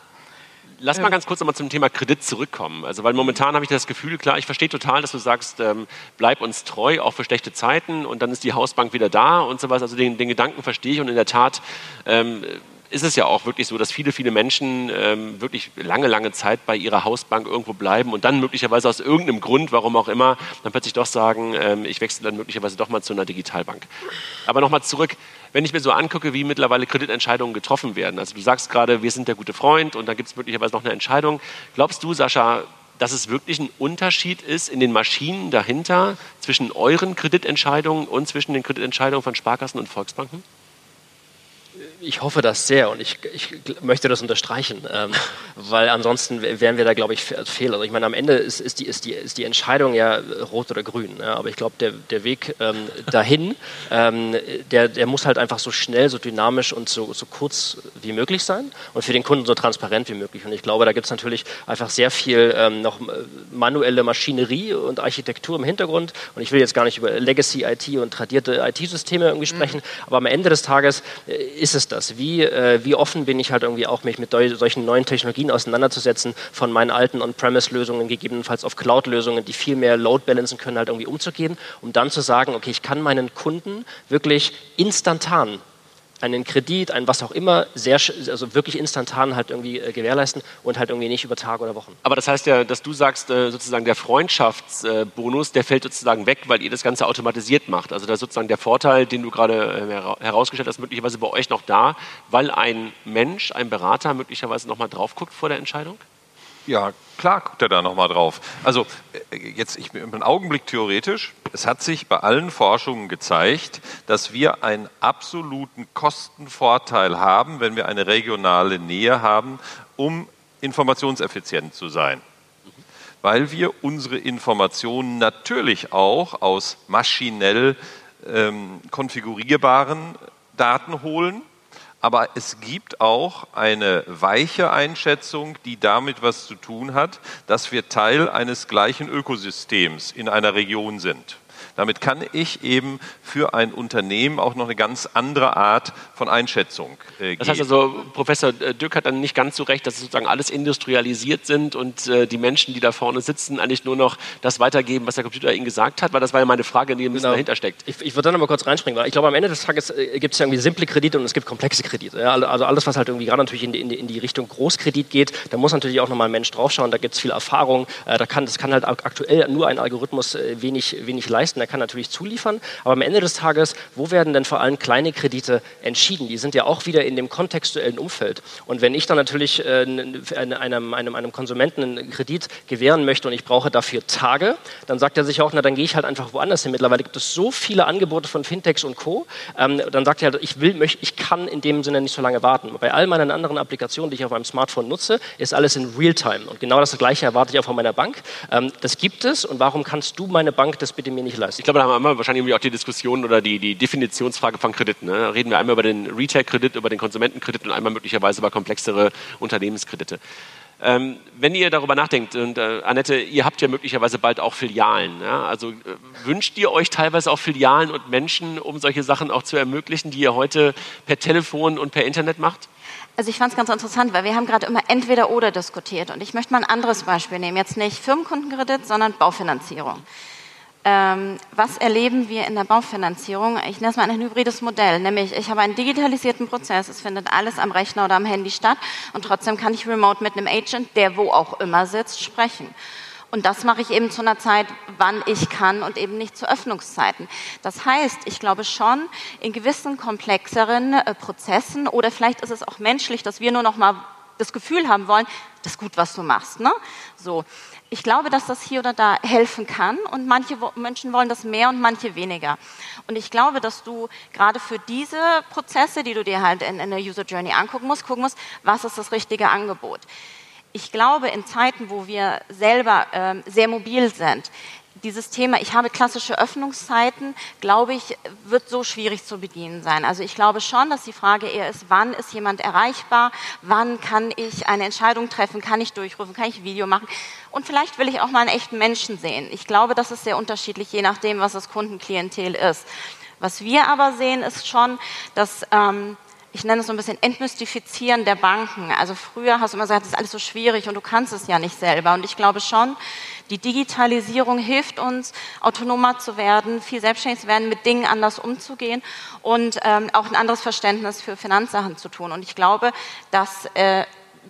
Lass mal ganz kurz nochmal zum Thema Kredit zurückkommen. Also, weil momentan habe ich das Gefühl, klar, ich verstehe total, dass du sagst, ähm, bleib uns treu, auch für schlechte Zeiten und dann ist die Hausbank wieder da und so was. Also den, den Gedanken verstehe ich und in der Tat ähm, ist es ja auch wirklich so, dass viele, viele Menschen ähm, wirklich lange, lange Zeit bei ihrer Hausbank irgendwo bleiben und dann möglicherweise aus irgendeinem Grund, warum auch immer, dann plötzlich doch sagen, ähm, ich wechsle dann möglicherweise doch mal zu einer Digitalbank. Aber nochmal zurück, wenn ich mir so angucke, wie mittlerweile Kreditentscheidungen getroffen werden. Also du sagst gerade, wir sind der gute Freund und dann gibt es möglicherweise noch eine Entscheidung. Glaubst du, Sascha, dass es wirklich ein Unterschied ist in den Maschinen dahinter zwischen euren Kreditentscheidungen und zwischen den Kreditentscheidungen von Sparkassen und Volksbanken? Ich hoffe das sehr und ich, ich möchte das unterstreichen, ähm, *laughs* weil ansonsten wären wir da, glaube ich, fehl. Also ich meine, am Ende ist, ist, die, ist, die, ist die Entscheidung ja rot oder grün, ja, aber ich glaube, der, der Weg ähm, dahin, ähm, der, der muss halt einfach so schnell, so dynamisch und so, so kurz wie möglich sein und für den Kunden so transparent wie möglich. Und ich glaube, da gibt es natürlich einfach sehr viel ähm, noch manuelle Maschinerie und Architektur im Hintergrund und ich will jetzt gar nicht über Legacy IT und tradierte IT-Systeme irgendwie mhm. sprechen, mhm. aber am Ende des Tages äh, ist es das? Wie, äh, wie offen bin ich halt irgendwie auch, mich mit solchen neuen Technologien auseinanderzusetzen, von meinen alten On-Premise-Lösungen gegebenenfalls auf Cloud-Lösungen, die viel mehr Load balancen können, halt irgendwie umzugehen, um dann zu sagen, okay, ich kann meinen Kunden wirklich instantan einen Kredit, ein was auch immer, sehr, also wirklich instantan halt irgendwie äh, gewährleisten und halt irgendwie nicht über Tage oder Wochen. Aber das heißt ja, dass du sagst, äh, sozusagen der Freundschaftsbonus, der fällt sozusagen weg, weil ihr das Ganze automatisiert macht. Also da ist sozusagen der Vorteil, den du gerade äh, herausgestellt hast, möglicherweise bei euch noch da, weil ein Mensch, ein Berater möglicherweise nochmal drauf guckt vor der Entscheidung? Ja, klar guckt er da nochmal drauf. Also äh, jetzt ich, einen Augenblick theoretisch. Es hat sich bei allen Forschungen gezeigt, dass wir einen absoluten Kostenvorteil haben, wenn wir eine regionale Nähe haben, um informationseffizient zu sein. Weil wir unsere Informationen natürlich auch aus maschinell ähm, konfigurierbaren Daten holen aber es gibt auch eine weiche Einschätzung, die damit was zu tun hat, dass wir Teil eines gleichen Ökosystems in einer Region sind. Damit kann ich eben für ein Unternehmen auch noch eine ganz andere Art von Einschätzung äh, geben. Das heißt also, Professor Dück hat dann nicht ganz so recht, dass sozusagen alles industrialisiert sind und äh, die Menschen, die da vorne sitzen, eigentlich nur noch das weitergeben, was der Computer ihnen gesagt hat, weil das war ja meine Frage, die ein bisschen genau. dahinter steckt. Ich, ich würde da noch mal kurz reinspringen, weil ich glaube, am Ende des Tages äh, gibt es ja irgendwie simple Kredite und es gibt komplexe Kredite. Ja? Also alles, was halt irgendwie gerade natürlich in die, in, die, in die, Richtung Großkredit geht, da muss natürlich auch noch mal ein Mensch draufschauen, da gibt es viel Erfahrung, äh, da kann, das kann halt aktuell nur ein Algorithmus äh, wenig, wenig leisten, kann natürlich zuliefern. Aber am Ende des Tages, wo werden denn vor allem kleine Kredite entschieden? Die sind ja auch wieder in dem kontextuellen Umfeld. Und wenn ich dann natürlich äh, einem, einem, einem Konsumenten einen Kredit gewähren möchte und ich brauche dafür Tage, dann sagt er sich auch, na dann gehe ich halt einfach woanders hin. Mittlerweile gibt es so viele Angebote von Fintechs und Co. Ähm, dann sagt er, ich will, möchte, ich kann in dem Sinne nicht so lange warten. Bei all meinen anderen Applikationen, die ich auf meinem Smartphone nutze, ist alles in Realtime. Und genau das Gleiche erwarte ich auch von meiner Bank. Ähm, das gibt es und warum kannst du meine Bank das bitte mir nicht leisten? Ich glaube, da haben wir wahrscheinlich irgendwie auch die Diskussion oder die, die Definitionsfrage von Krediten. Ne? Reden wir einmal über den Retail-Kredit, über den Konsumentenkredit und einmal möglicherweise über komplexere Unternehmenskredite. Ähm, wenn ihr darüber nachdenkt, und äh, Annette, ihr habt ja möglicherweise bald auch Filialen. Ja? Also äh, wünscht ihr euch teilweise auch Filialen und Menschen, um solche Sachen auch zu ermöglichen, die ihr heute per Telefon und per Internet macht? Also ich fand es ganz interessant, weil wir haben gerade immer entweder oder diskutiert. Und ich möchte mal ein anderes Beispiel nehmen. Jetzt nicht Firmenkundenkredit, sondern Baufinanzierung. Ähm, was erleben wir in der Baufinanzierung? Ich nenne es mal ein hybrides Modell, nämlich ich habe einen digitalisierten Prozess, es findet alles am Rechner oder am Handy statt und trotzdem kann ich remote mit einem Agent, der wo auch immer sitzt, sprechen. Und das mache ich eben zu einer Zeit, wann ich kann und eben nicht zu Öffnungszeiten. Das heißt, ich glaube schon, in gewissen komplexeren äh, Prozessen oder vielleicht ist es auch menschlich, dass wir nur noch mal das Gefühl haben wollen, das ist gut, was du machst. Ne? So ich glaube, dass das hier oder da helfen kann und manche Menschen wollen das mehr und manche weniger. Und ich glaube, dass du gerade für diese Prozesse, die du dir halt in, in der User Journey angucken musst, gucken musst, was ist das richtige Angebot. Ich glaube, in Zeiten, wo wir selber ähm, sehr mobil sind, dieses Thema, ich habe klassische Öffnungszeiten, glaube ich, wird so schwierig zu bedienen sein. Also ich glaube schon, dass die Frage eher ist, wann ist jemand erreichbar, wann kann ich eine Entscheidung treffen, kann ich durchrufen, kann ich Video machen und vielleicht will ich auch mal einen echten Menschen sehen. Ich glaube, das ist sehr unterschiedlich, je nachdem, was das Kundenklientel ist. Was wir aber sehen, ist schon, dass... Ähm, ich nenne es so ein bisschen Entmystifizieren der Banken. Also früher hast du immer gesagt, das ist alles so schwierig und du kannst es ja nicht selber. Und ich glaube schon, die Digitalisierung hilft uns, autonomer zu werden, viel selbstständig zu werden, mit Dingen anders umzugehen und ähm, auch ein anderes Verständnis für Finanzsachen zu tun. Und ich glaube, dass äh,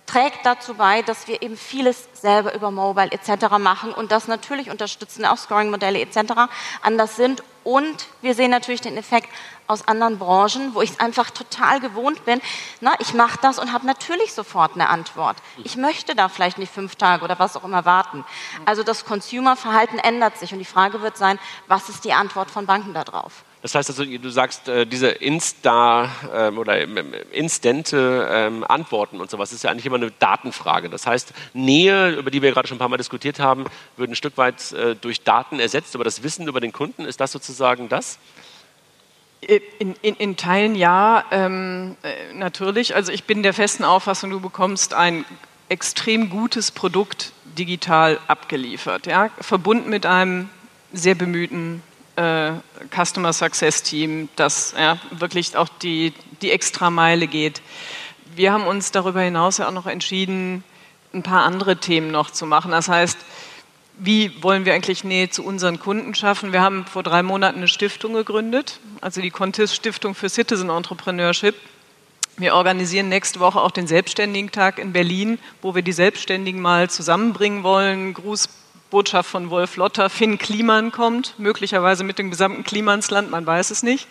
trägt dazu bei, dass wir eben vieles selber über Mobile etc. machen und das natürlich unterstützen, auch Scoring-Modelle etc. anders sind. Und wir sehen natürlich den Effekt aus anderen Branchen, wo ich es einfach total gewohnt bin. Na, ich mache das und habe natürlich sofort eine Antwort. Ich möchte da vielleicht nicht fünf Tage oder was auch immer warten. Also das Consumer-Verhalten ändert sich und die Frage wird sein, was ist die Antwort von Banken darauf? Das heißt also, du sagst, äh, diese Insta ähm, oder ähm, instante ähm, Antworten und sowas ist ja eigentlich immer eine Datenfrage. Das heißt, Nähe, über die wir gerade schon ein paar Mal diskutiert haben, wird ein Stück weit äh, durch Daten ersetzt, aber das Wissen über den Kunden, ist das sozusagen das? In, in, in Teilen ja, ähm, äh, natürlich. Also ich bin der festen Auffassung, du bekommst ein extrem gutes Produkt digital abgeliefert, ja? verbunden mit einem sehr bemühten äh, Customer Success Team, das ja, wirklich auch die, die Extrameile geht. Wir haben uns darüber hinaus ja auch noch entschieden, ein paar andere Themen noch zu machen. Das heißt, wie wollen wir eigentlich Nähe zu unseren Kunden schaffen? Wir haben vor drei Monaten eine Stiftung gegründet, also die Contis Stiftung für Citizen Entrepreneurship. Wir organisieren nächste Woche auch den Selbstständigen-Tag in Berlin, wo wir die Selbstständigen mal zusammenbringen wollen. Grußbotschaft von Wolf Lotter, Finn Kliman kommt, möglicherweise mit dem gesamten Klimansland, man weiß es nicht.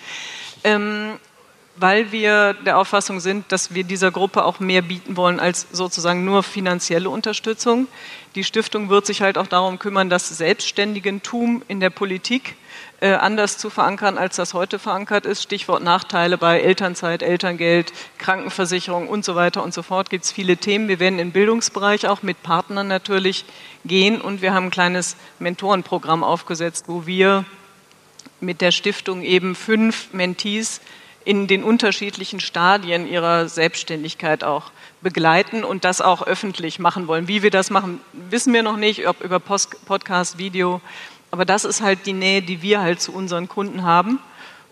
Ähm, weil wir der Auffassung sind, dass wir dieser Gruppe auch mehr bieten wollen als sozusagen nur finanzielle Unterstützung. Die Stiftung wird sich halt auch darum kümmern, das Selbstständigentum in der Politik äh, anders zu verankern, als das heute verankert ist. Stichwort Nachteile bei Elternzeit, Elterngeld, Krankenversicherung und so weiter und so fort. Gibt es viele Themen. Wir werden im Bildungsbereich auch mit Partnern natürlich gehen und wir haben ein kleines Mentorenprogramm aufgesetzt, wo wir mit der Stiftung eben fünf Mentees in den unterschiedlichen Stadien ihrer Selbstständigkeit auch begleiten und das auch öffentlich machen wollen. Wie wir das machen, wissen wir noch nicht, ob über Post Podcast, Video, aber das ist halt die Nähe, die wir halt zu unseren Kunden haben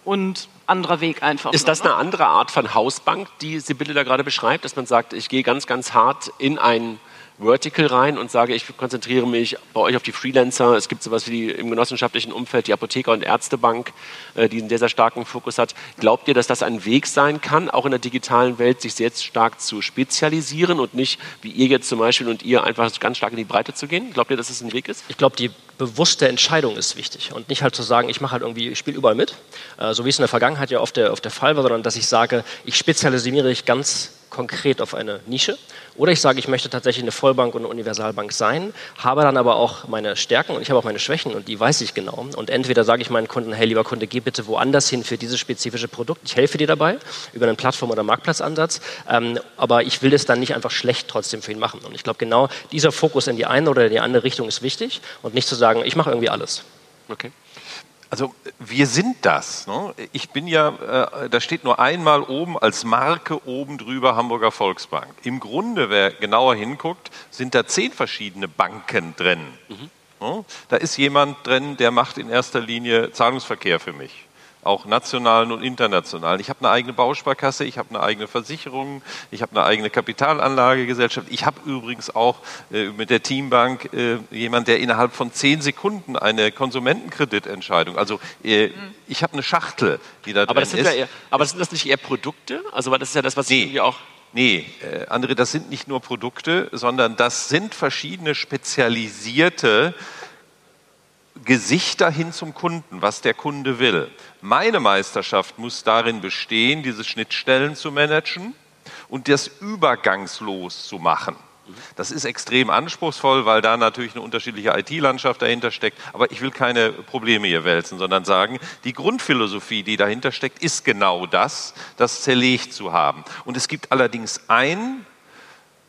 und anderer Weg einfach. Ist das ne? eine andere Art von Hausbank, die Sibylle da gerade beschreibt, dass man sagt, ich gehe ganz, ganz hart in ein Vertical rein und sage, ich konzentriere mich bei euch auf die Freelancer. Es gibt sowas wie die, im genossenschaftlichen Umfeld die Apotheker- und Ärztebank, äh, die einen sehr, sehr starken Fokus hat. Glaubt ihr, dass das ein Weg sein kann, auch in der digitalen Welt, sich sehr stark zu spezialisieren und nicht, wie ihr jetzt zum Beispiel und ihr, einfach ganz stark in die Breite zu gehen? Glaubt ihr, dass es das ein Weg ist? Ich glaube, die bewusste Entscheidung ist wichtig und nicht halt zu sagen, ich mache halt irgendwie, ich spiele überall mit, äh, so wie es in der Vergangenheit ja oft der, oft der Fall war, sondern dass ich sage, ich spezialisiere mich ganz konkret auf eine Nische. Oder ich sage, ich möchte tatsächlich eine Vollbank und eine Universalbank sein, habe dann aber auch meine Stärken und ich habe auch meine Schwächen und die weiß ich genau. Und entweder sage ich meinen Kunden, hey lieber Kunde, geh bitte woanders hin für dieses spezifische Produkt. Ich helfe dir dabei über einen Plattform- oder Marktplatzansatz, ähm, aber ich will es dann nicht einfach schlecht trotzdem für ihn machen. Und ich glaube, genau dieser Fokus in die eine oder die andere Richtung ist wichtig und nicht zu sagen, ich mache irgendwie alles. Okay. Also wir sind das. Ne? Ich bin ja, äh, da steht nur einmal oben als Marke oben drüber Hamburger Volksbank. Im Grunde, wer genauer hinguckt, sind da zehn verschiedene Banken drin. Mhm. Ne? Da ist jemand drin, der macht in erster Linie Zahlungsverkehr für mich auch nationalen und internationalen. Ich habe eine eigene Bausparkasse, ich habe eine eigene Versicherung, ich habe eine eigene Kapitalanlagegesellschaft. Ich habe übrigens auch äh, mit der Teambank äh, jemand, der innerhalb von zehn Sekunden eine Konsumentenkreditentscheidung, also äh, ich habe eine Schachtel, die da aber drin das sind ist. Ja eher, aber sind das nicht eher Produkte? Also das ist ja das, was nee. irgendwie auch Nee, äh, André, das sind nicht nur Produkte, sondern das sind verschiedene spezialisierte Gesichter hin zum Kunden, was der Kunde will. Meine Meisterschaft muss darin bestehen, diese Schnittstellen zu managen und das übergangslos zu machen. Das ist extrem anspruchsvoll, weil da natürlich eine unterschiedliche IT-Landschaft dahinter steckt. Aber ich will keine Probleme hier wälzen, sondern sagen, die Grundphilosophie, die dahinter steckt, ist genau das, das zerlegt zu haben. Und es gibt allerdings ein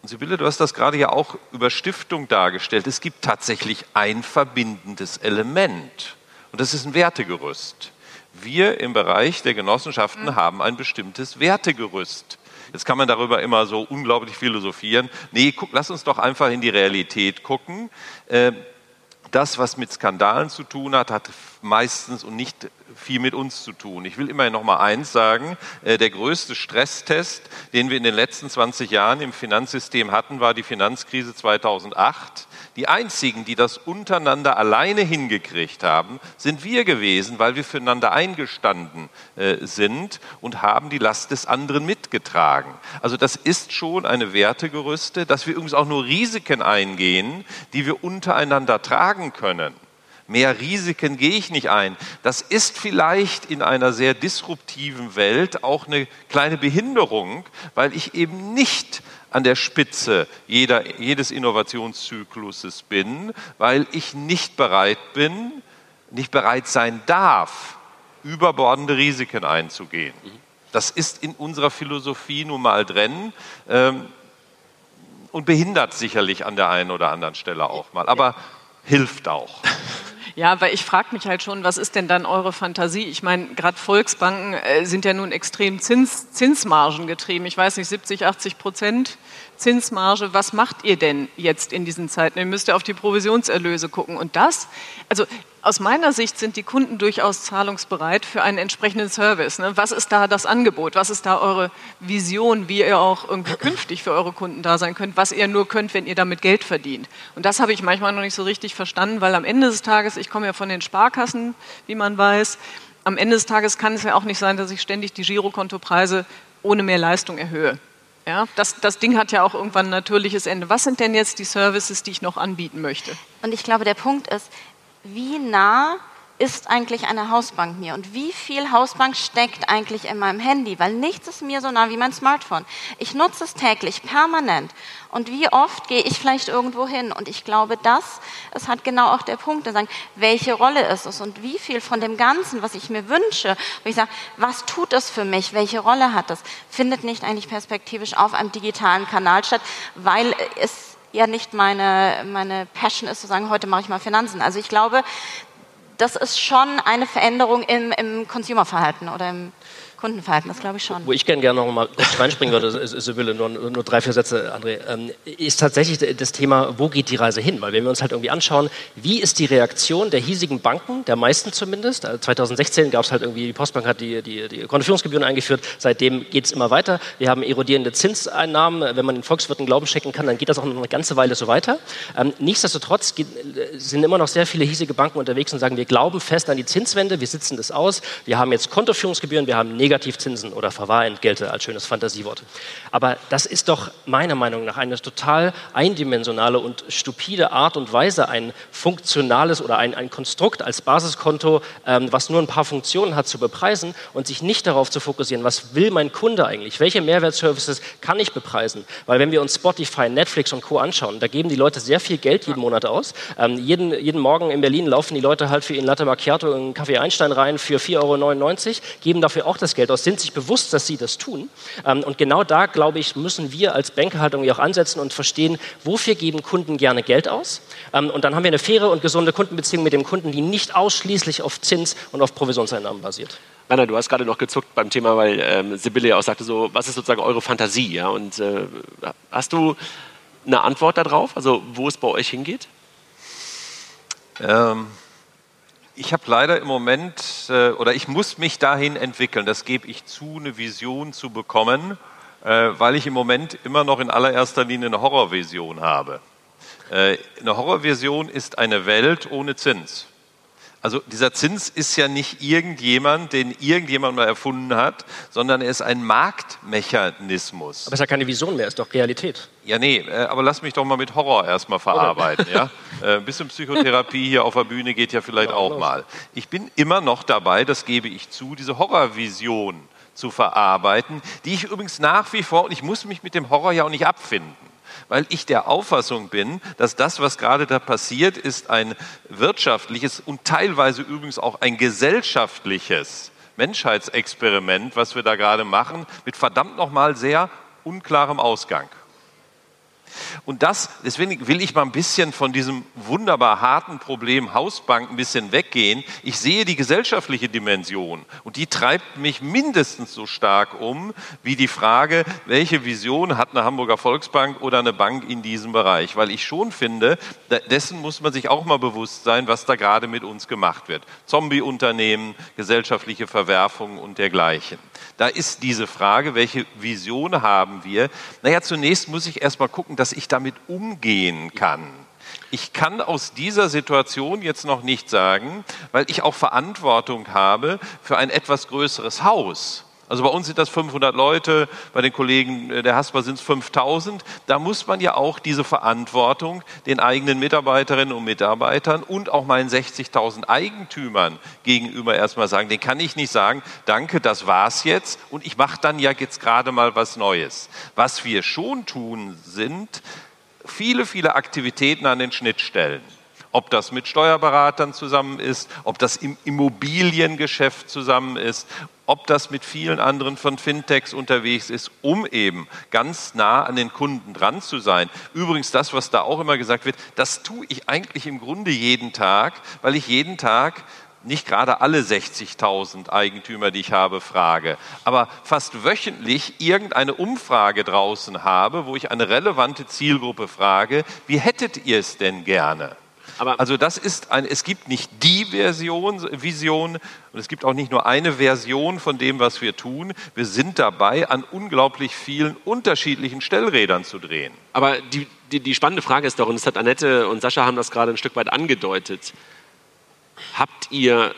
Sibylle, du hast das gerade ja auch über Stiftung dargestellt. Es gibt tatsächlich ein verbindendes Element und das ist ein Wertegerüst. Wir im Bereich der Genossenschaften mhm. haben ein bestimmtes Wertegerüst. Jetzt kann man darüber immer so unglaublich philosophieren. Nee, guck, lass uns doch einfach in die Realität gucken. Äh, das, was mit Skandalen zu tun hat, hat meistens und nicht viel mit uns zu tun. Ich will immerhin noch mal eins sagen. Äh, der größte Stresstest, den wir in den letzten 20 Jahren im Finanzsystem hatten, war die Finanzkrise 2008. Die einzigen, die das untereinander alleine hingekriegt haben, sind wir gewesen, weil wir füreinander eingestanden äh, sind und haben die Last des anderen mitgetragen. Also das ist schon eine Wertegerüste, dass wir übrigens auch nur Risiken eingehen, die wir untereinander tragen können. Mehr Risiken gehe ich nicht ein. Das ist vielleicht in einer sehr disruptiven Welt auch eine kleine Behinderung, weil ich eben nicht an der Spitze jeder, jedes Innovationszykluses bin, weil ich nicht bereit bin, nicht bereit sein darf, überbordende Risiken einzugehen. Das ist in unserer Philosophie nun mal drin ähm, und behindert sicherlich an der einen oder anderen Stelle auch mal, aber hilft auch. *laughs* Ja, weil ich frage mich halt schon, was ist denn dann eure Fantasie? Ich meine, gerade Volksbanken äh, sind ja nun extrem Zins, Zinsmargen getrieben. Ich weiß nicht, 70, 80 Prozent Zinsmarge. Was macht ihr denn jetzt in diesen Zeiten? Ihr müsst ja auf die Provisionserlöse gucken. Und das, also aus meiner Sicht sind die Kunden durchaus zahlungsbereit für einen entsprechenden Service. Ne? Was ist da das Angebot? Was ist da eure Vision, wie ihr auch irgendwie *clears throat* künftig für eure Kunden da sein könnt, was ihr nur könnt, wenn ihr damit Geld verdient? Und das habe ich manchmal noch nicht so richtig verstanden, weil am Ende des Tages, ich komme ja von den Sparkassen, wie man weiß, am Ende des Tages kann es ja auch nicht sein, dass ich ständig die Girokontopreise ohne mehr Leistung erhöhe. Ja, das, das Ding hat ja auch irgendwann ein natürliches Ende. Was sind denn jetzt die Services, die ich noch anbieten möchte? Und ich glaube, der Punkt ist, wie nah ist eigentlich eine Hausbank mir und wie viel Hausbank steckt eigentlich in meinem Handy, weil nichts ist mir so nah wie mein Smartphone. Ich nutze es täglich, permanent. Und wie oft gehe ich vielleicht irgendwo hin? Und ich glaube, das es hat genau auch der Punkt, sagen, welche Rolle ist es und wie viel von dem Ganzen, was ich mir wünsche, wo ich sage, was tut es für mich, welche Rolle hat es, findet nicht eigentlich perspektivisch auf einem digitalen Kanal statt, weil es ja nicht meine, meine Passion ist, zu sagen, heute mache ich mal Finanzen. Also ich glaube, das ist schon eine Veränderung im, im Consumerverhalten oder im Kundenverhalten, das glaube ich schon. Wo ich gerne gerne noch mal reinspringen würde, *laughs* Sibylle, nur, nur drei, vier Sätze, André, ähm, ist tatsächlich das Thema, wo geht die Reise hin? Weil wenn wir uns halt irgendwie anschauen, wie ist die Reaktion der hiesigen Banken, der meisten zumindest, 2016 gab es halt irgendwie, die Postbank hat die, die, die Kontoführungsgebühren eingeführt, seitdem geht es immer weiter. Wir haben erodierende Zinseinnahmen, wenn man den Volkswirten Glauben schenken kann, dann geht das auch noch eine ganze Weile so weiter. Ähm, nichtsdestotrotz geht, sind immer noch sehr viele hiesige Banken unterwegs und sagen, wir glauben fest an die Zinswende, wir sitzen das aus, wir haben jetzt Kontoführungsgebühren, wir haben Negativzinsen oder Verwahrentgelte als schönes Fantasiewort. Aber das ist doch meiner Meinung nach eine total eindimensionale und stupide Art und Weise, ein funktionales oder ein, ein Konstrukt als Basiskonto, ähm, was nur ein paar Funktionen hat, zu bepreisen und sich nicht darauf zu fokussieren, was will mein Kunde eigentlich, welche Mehrwertservices kann ich bepreisen. Weil wenn wir uns Spotify, Netflix und Co. anschauen, da geben die Leute sehr viel Geld jeden Monat aus. Ähm, jeden, jeden Morgen in Berlin laufen die Leute halt für ihren Latte Macchiato in Kaffee Einstein rein für 4,99 Euro, geben dafür auch das Geld aus, sind sich bewusst, dass sie das tun. Ähm, und genau da, glaube ich, müssen wir als Bankerhaltung auch ansetzen und verstehen, wofür geben Kunden gerne Geld aus. Ähm, und dann haben wir eine faire und gesunde Kundenbeziehung mit dem Kunden, die nicht ausschließlich auf Zins und auf Provisionseinnahmen basiert. Rainer, du hast gerade noch gezuckt beim Thema, weil ähm, Sibylle ja auch sagte, so, was ist sozusagen eure Fantasie? Ja? Und äh, hast du eine Antwort darauf, also wo es bei euch hingeht? Ähm, ich habe leider im Moment, äh, oder ich muss mich dahin entwickeln, das gebe ich zu, eine Vision zu bekommen, äh, weil ich im Moment immer noch in allererster Linie eine Horrorvision habe. Äh, eine Horrorvision ist eine Welt ohne Zins. Also dieser Zins ist ja nicht irgendjemand, den irgendjemand mal erfunden hat, sondern er ist ein Marktmechanismus. Aber es ist ja keine Vision mehr, es ist doch Realität. Ja, nee, äh, aber lass mich doch mal mit Horror erstmal verarbeiten. ja? *laughs* Ein äh, bisschen Psychotherapie hier auf der Bühne geht ja vielleicht ja, auch mal. Ich bin immer noch dabei, das gebe ich zu, diese Horrorvision zu verarbeiten, die ich übrigens nach wie vor, und ich muss mich mit dem Horror ja auch nicht abfinden weil ich der Auffassung bin, dass das, was gerade da passiert, ist ein wirtschaftliches und teilweise übrigens auch ein gesellschaftliches Menschheitsexperiment, was wir da gerade machen, mit verdammt nochmal sehr unklarem Ausgang. Und das, deswegen will ich mal ein bisschen von diesem wunderbar harten Problem Hausbank ein bisschen weggehen. Ich sehe die gesellschaftliche Dimension und die treibt mich mindestens so stark um wie die Frage, welche Vision hat eine Hamburger Volksbank oder eine Bank in diesem Bereich? Weil ich schon finde, dessen muss man sich auch mal bewusst sein, was da gerade mit uns gemacht wird. Zombie-Unternehmen, gesellschaftliche Verwerfungen und dergleichen. Da ist diese Frage, welche Vision haben wir? Naja, zunächst muss ich erst mal gucken, dass ich damit umgehen kann. Ich kann aus dieser Situation jetzt noch nicht sagen, weil ich auch Verantwortung habe für ein etwas größeres Haus. Also bei uns sind das 500 Leute, bei den Kollegen äh, der Hasper sind es 5000. Da muss man ja auch diese Verantwortung den eigenen Mitarbeiterinnen und Mitarbeitern und auch meinen 60.000 Eigentümern gegenüber erstmal sagen. Den kann ich nicht sagen, danke, das war's jetzt und ich mache dann ja jetzt gerade mal was Neues. Was wir schon tun, sind viele, viele Aktivitäten an den Schnittstellen ob das mit Steuerberatern zusammen ist, ob das im Immobiliengeschäft zusammen ist, ob das mit vielen anderen von Fintechs unterwegs ist, um eben ganz nah an den Kunden dran zu sein. Übrigens, das, was da auch immer gesagt wird, das tue ich eigentlich im Grunde jeden Tag, weil ich jeden Tag nicht gerade alle 60.000 Eigentümer, die ich habe, frage, aber fast wöchentlich irgendeine Umfrage draußen habe, wo ich eine relevante Zielgruppe frage, wie hättet ihr es denn gerne? Aber also das ist ein, es gibt nicht die Version, Vision und es gibt auch nicht nur eine Version von dem, was wir tun. Wir sind dabei, an unglaublich vielen unterschiedlichen Stellrädern zu drehen. Aber die, die, die spannende Frage ist doch, und das hat Annette und Sascha haben das gerade ein Stück weit angedeutet, habt ihr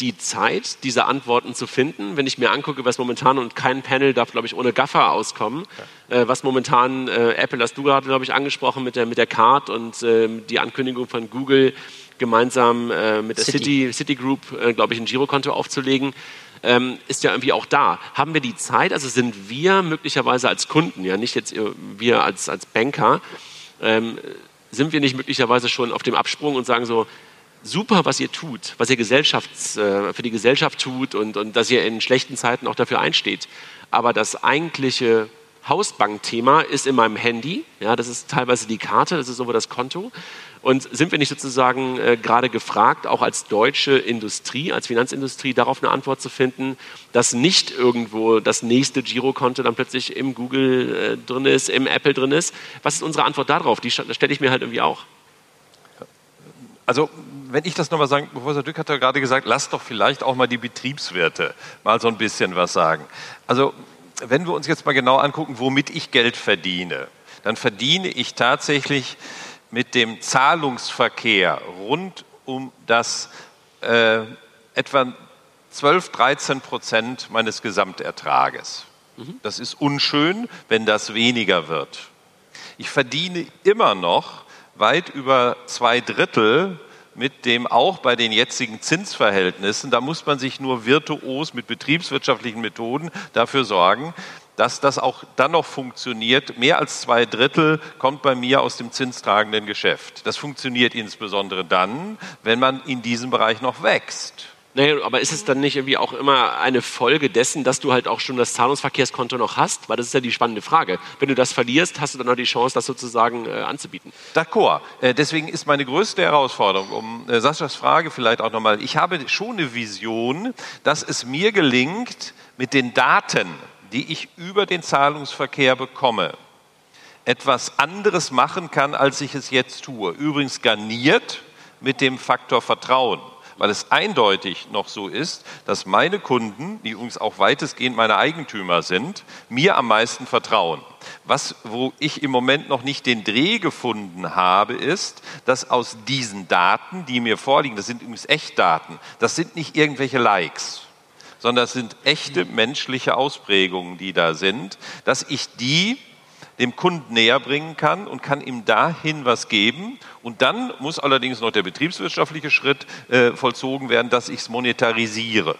die Zeit, diese Antworten zu finden. Wenn ich mir angucke, was momentan und kein Panel darf, glaube ich, ohne Gaffer auskommen, ja. äh, was momentan äh, Apple, hast du gerade, glaube ich, angesprochen mit der, mit der Card und äh, die Ankündigung von Google, gemeinsam äh, mit der City, City Group, äh, glaube ich, ein Girokonto aufzulegen, ähm, ist ja irgendwie auch da. Haben wir die Zeit, also sind wir möglicherweise als Kunden, ja nicht jetzt äh, wir als, als Banker, ähm, sind wir nicht möglicherweise schon auf dem Absprung und sagen so, super, was ihr tut, was ihr Gesellschafts, äh, für die Gesellschaft tut und, und dass ihr in schlechten Zeiten auch dafür einsteht. Aber das eigentliche Hausbankthema ist in meinem Handy. Ja, das ist teilweise die Karte, das ist aber das Konto. Und sind wir nicht sozusagen äh, gerade gefragt, auch als deutsche Industrie, als Finanzindustrie, darauf eine Antwort zu finden, dass nicht irgendwo das nächste Girokonto dann plötzlich im Google äh, drin ist, im Apple drin ist? Was ist unsere Antwort darauf? Die stelle ich mir halt irgendwie auch. Also wenn ich das nochmal sagen, Professor Dück hat ja gerade gesagt, lasst doch vielleicht auch mal die Betriebswirte mal so ein bisschen was sagen. Also wenn wir uns jetzt mal genau angucken, womit ich Geld verdiene, dann verdiene ich tatsächlich mit dem Zahlungsverkehr rund um das äh, etwa 12, 13 Prozent meines Gesamtertrages. Mhm. Das ist unschön, wenn das weniger wird. Ich verdiene immer noch weit über zwei Drittel mit dem auch bei den jetzigen Zinsverhältnissen, da muss man sich nur virtuos mit betriebswirtschaftlichen Methoden dafür sorgen, dass das auch dann noch funktioniert. Mehr als zwei Drittel kommt bei mir aus dem zinstragenden Geschäft. Das funktioniert insbesondere dann, wenn man in diesem Bereich noch wächst. Naja, aber ist es dann nicht irgendwie auch immer eine Folge dessen, dass du halt auch schon das Zahlungsverkehrskonto noch hast? Weil das ist ja die spannende Frage. Wenn du das verlierst, hast du dann noch die Chance, das sozusagen äh, anzubieten. D'accord. Äh, deswegen ist meine größte Herausforderung, um äh, Saschas Frage vielleicht auch nochmal, ich habe schon eine Vision, dass es mir gelingt, mit den Daten, die ich über den Zahlungsverkehr bekomme, etwas anderes machen kann, als ich es jetzt tue. Übrigens garniert mit dem Faktor Vertrauen weil es eindeutig noch so ist, dass meine Kunden, die übrigens auch weitestgehend meine Eigentümer sind, mir am meisten vertrauen. Was, wo ich im Moment noch nicht den Dreh gefunden habe, ist, dass aus diesen Daten, die mir vorliegen, das sind übrigens Echtdaten, das sind nicht irgendwelche Likes, sondern das sind echte menschliche Ausprägungen, die da sind, dass ich die dem Kunden näher bringen kann und kann ihm dahin was geben. Und dann muss allerdings noch der betriebswirtschaftliche Schritt äh, vollzogen werden, dass ich es monetarisiere.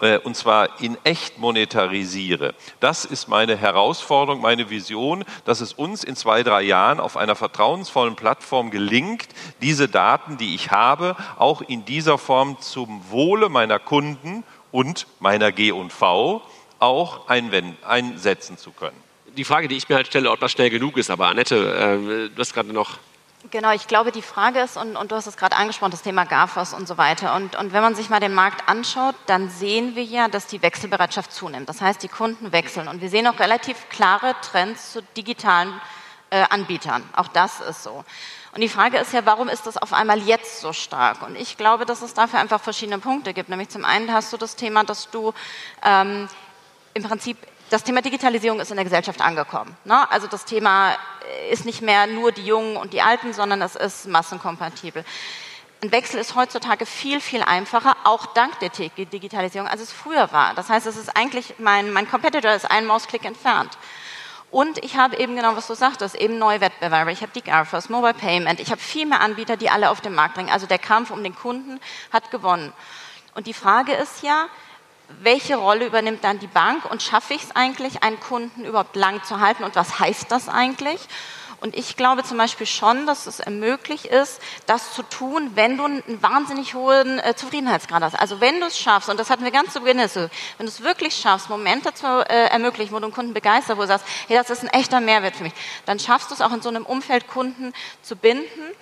Äh, und zwar in echt monetarisiere. Das ist meine Herausforderung, meine Vision, dass es uns in zwei, drei Jahren auf einer vertrauensvollen Plattform gelingt, diese Daten, die ich habe, auch in dieser Form zum Wohle meiner Kunden und meiner G&V auch einsetzen zu können die Frage, die ich mir halt stelle, ob das schnell genug ist. Aber Annette, äh, du hast gerade noch Genau, ich glaube, die Frage ist, und, und du hast es gerade angesprochen, das Thema GAFAs und so weiter. Und, und wenn man sich mal den Markt anschaut, dann sehen wir ja, dass die Wechselbereitschaft zunimmt. Das heißt, die Kunden wechseln. Und wir sehen auch relativ klare Trends zu digitalen äh, Anbietern. Auch das ist so. Und die Frage ist ja, warum ist das auf einmal jetzt so stark? Und ich glaube, dass es dafür einfach verschiedene Punkte gibt. Nämlich zum einen hast du das Thema, dass du ähm, im Prinzip das Thema Digitalisierung ist in der Gesellschaft angekommen. Ne? Also das Thema ist nicht mehr nur die Jungen und die Alten, sondern es ist massenkompatibel. Ein Wechsel ist heutzutage viel, viel einfacher, auch dank der Digitalisierung, als es früher war. Das heißt, es ist eigentlich, mein, mein Competitor ist einen Mausklick entfernt. Und ich habe eben genau, was du sagtest, eben neue Wettbewerber. Ich habe die GARFAs, Mobile Payment. Ich habe viel mehr Anbieter, die alle auf den Markt bringen. Also der Kampf um den Kunden hat gewonnen. Und die Frage ist ja, welche Rolle übernimmt dann die Bank und schaffe ich es eigentlich, einen Kunden überhaupt lang zu halten und was heißt das eigentlich? Und ich glaube zum Beispiel schon, dass es ermöglicht ist, das zu tun, wenn du einen wahnsinnig hohen äh, Zufriedenheitsgrad hast. Also wenn du es schaffst, und das hatten wir ganz zu Beginn, wenn du es wirklich schaffst, Momente zu äh, ermöglichen, wo du einen Kunden begeisterst, wo du sagst, hey, das ist ein echter Mehrwert für mich, dann schaffst du es auch in so einem Umfeld, Kunden zu binden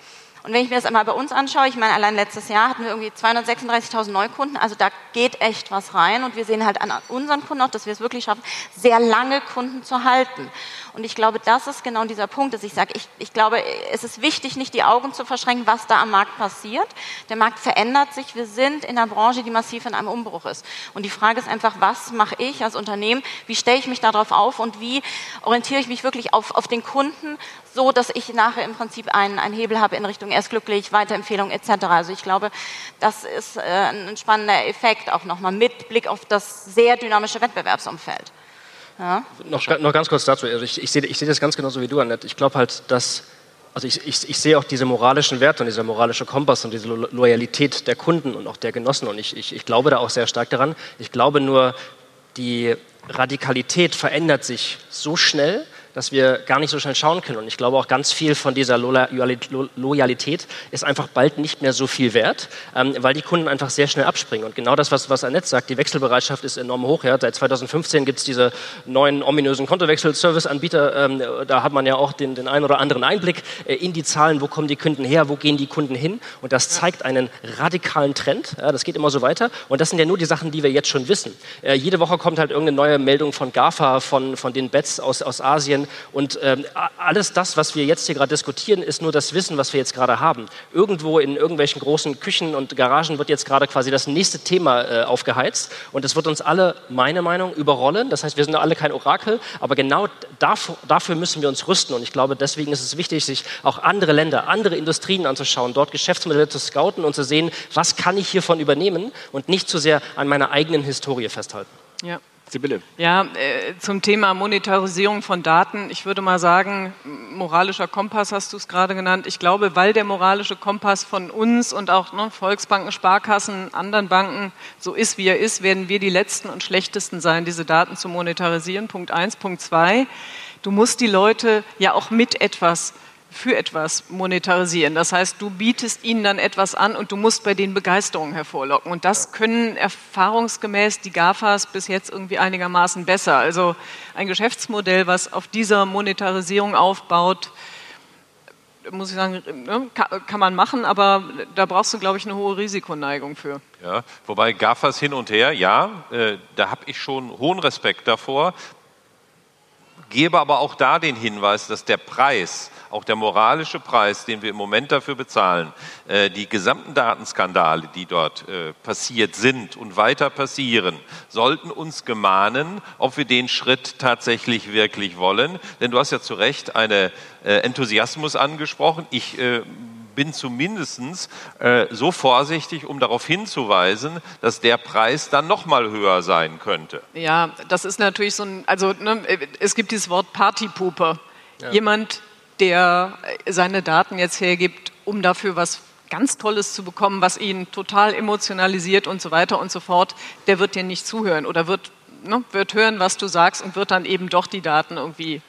und wenn ich mir das einmal bei uns anschaue, ich meine, allein letztes Jahr hatten wir irgendwie 236.000 Neukunden, also da geht echt was rein und wir sehen halt an unseren Kunden auch, dass wir es wirklich schaffen, sehr lange Kunden zu halten. Und ich glaube, das ist genau dieser Punkt, dass ich sage, ich, ich glaube, es ist wichtig, nicht die Augen zu verschränken, was da am Markt passiert. Der Markt verändert sich. Wir sind in einer Branche, die massiv in einem Umbruch ist. Und die Frage ist einfach, was mache ich als Unternehmen? Wie stelle ich mich darauf auf und wie orientiere ich mich wirklich auf, auf den Kunden, so dass ich nachher im Prinzip einen, einen Hebel habe in Richtung erst glücklich, Weiterempfehlung etc. Also ich glaube, das ist äh, ein spannender Effekt auch nochmal mit Blick auf das sehr dynamische Wettbewerbsumfeld. Ja? Noch, noch ganz kurz dazu. Also ich, ich sehe ich seh das ganz genauso wie du, Annette. Ich glaube halt, dass also ich, ich, ich, sehe auch diese moralischen Werte und dieser moralische Kompass und diese Lo Loyalität der Kunden und auch der Genossen und ich, ich, ich glaube da auch sehr stark daran. Ich glaube nur, die Radikalität verändert sich so schnell, dass wir gar nicht so schnell schauen können. Und ich glaube auch ganz viel von dieser Loyalität ist einfach bald nicht mehr so viel wert, ähm, weil die Kunden einfach sehr schnell abspringen. Und genau das, was, was Annette sagt, die Wechselbereitschaft ist enorm hoch. Ja. Seit 2015 gibt es diese neuen ominösen Kontowechsel-Service-Anbieter. Ähm, da hat man ja auch den, den einen oder anderen Einblick äh, in die Zahlen, wo kommen die Kunden her, wo gehen die Kunden hin. Und das zeigt einen radikalen Trend. Ja, das geht immer so weiter. Und das sind ja nur die Sachen, die wir jetzt schon wissen. Äh, jede Woche kommt halt irgendeine neue Meldung von GAFA, von, von den Bets aus, aus Asien Medien. Und ähm, alles das, was wir jetzt hier gerade diskutieren, ist nur das Wissen, was wir jetzt gerade haben. Irgendwo in irgendwelchen großen Küchen und Garagen wird jetzt gerade quasi das nächste Thema äh, aufgeheizt. Und es wird uns alle, meine Meinung, überrollen. Das heißt, wir sind alle kein Orakel, aber genau dafür, dafür müssen wir uns rüsten. Und ich glaube, deswegen ist es wichtig, sich auch andere Länder, andere Industrien anzuschauen, dort Geschäftsmodelle zu scouten und zu sehen, was kann ich hiervon übernehmen und nicht zu sehr an meiner eigenen Historie festhalten. Ja. Sibylle. Ja, äh, zum Thema Monetarisierung von Daten. Ich würde mal sagen, moralischer Kompass hast du es gerade genannt. Ich glaube, weil der moralische Kompass von uns und auch ne, Volksbanken, Sparkassen, anderen Banken so ist, wie er ist, werden wir die Letzten und Schlechtesten sein, diese Daten zu monetarisieren. Punkt eins. Punkt zwei. Du musst die Leute ja auch mit etwas für etwas monetarisieren. Das heißt, du bietest ihnen dann etwas an und du musst bei denen Begeisterung hervorlocken. Und das können erfahrungsgemäß die GAFAs bis jetzt irgendwie einigermaßen besser. Also ein Geschäftsmodell, was auf dieser Monetarisierung aufbaut, muss ich sagen, ne, kann man machen, aber da brauchst du, glaube ich, eine hohe Risikoneigung für. Ja, wobei GAFAs hin und her, ja, äh, da habe ich schon hohen Respekt davor, gebe aber auch da den Hinweis, dass der Preis, auch der moralische Preis, den wir im Moment dafür bezahlen, äh, die gesamten Datenskandale, die dort äh, passiert sind und weiter passieren, sollten uns gemahnen, ob wir den Schritt tatsächlich wirklich wollen. Denn du hast ja zu Recht einen äh, Enthusiasmus angesprochen. Ich bin zumindest äh, so vorsichtig, um darauf hinzuweisen, dass der Preis dann noch mal höher sein könnte. Ja, das ist natürlich so ein, also ne, es gibt dieses Wort Partypooper. Ja. Jemand, der seine Daten jetzt hergibt, um dafür was ganz Tolles zu bekommen, was ihn total emotionalisiert und so weiter und so fort, der wird dir nicht zuhören oder wird, ne, wird hören, was du sagst und wird dann eben doch die Daten irgendwie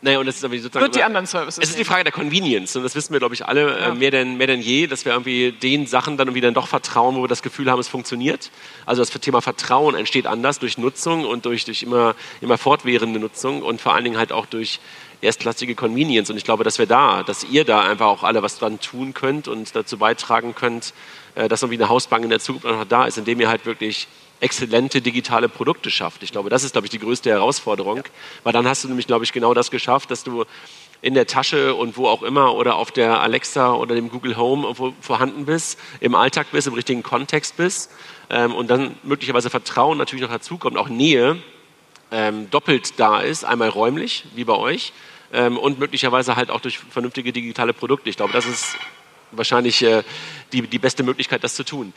Naja, und das ist sozusagen Wird die anderen Services Es ist die Frage der Convenience und das wissen wir, glaube ich, alle Ja. äh, mehr, denn, mehr denn je, dass wir irgendwie den Sachen dann irgendwie dann doch vertrauen, wo wir das Gefühl haben, es funktioniert. Also das Thema Vertrauen entsteht anders durch Nutzung und durch, durch immer, immer fortwährende Nutzung und vor allen Dingen halt auch durch erstklassige Convenience. Und ich glaube, dass wir da, dass ihr da einfach auch alle was dran tun könnt und dazu beitragen könnt, äh, dass irgendwie eine Hausbank in der Zukunft noch da ist, indem ihr halt wirklich exzellente digitale Produkte schafft. Ich glaube, das ist, glaube ich, die größte Herausforderung, weil dann hast du nämlich, glaube ich, genau das geschafft, dass du in der Tasche und wo auch immer oder auf der Alexa oder dem Google Home vorhanden bist, im Alltag bist, im richtigen Kontext bist ähm, und dann möglicherweise Vertrauen natürlich noch dazukommt, auch Nähe ähm, doppelt da ist, einmal räumlich, wie bei euch, ähm, und möglicherweise halt auch durch vernünftige digitale Produkte. Ich glaube, das ist wahrscheinlich äh, die, die beste Möglichkeit, das zu tun.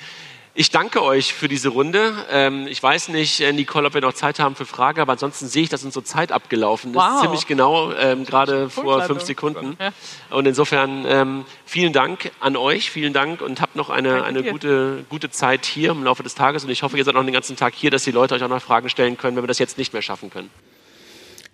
Ich danke euch für diese Runde. Ähm, ich weiß nicht, äh, Nicole, ob wir noch Zeit haben für Fragen, aber ansonsten sehe ich, dass unsere Zeit abgelaufen ist. Wow. Ziemlich genau, ähm, gerade vor fünf Sekunden. Ja. Und insofern ähm, vielen Dank an euch, vielen Dank und habt noch eine, eine gute, gute Zeit hier im Laufe des Tages. Und ich hoffe, ihr seid noch den ganzen Tag hier, dass die Leute euch auch noch Fragen stellen können, wenn wir das jetzt nicht mehr schaffen können.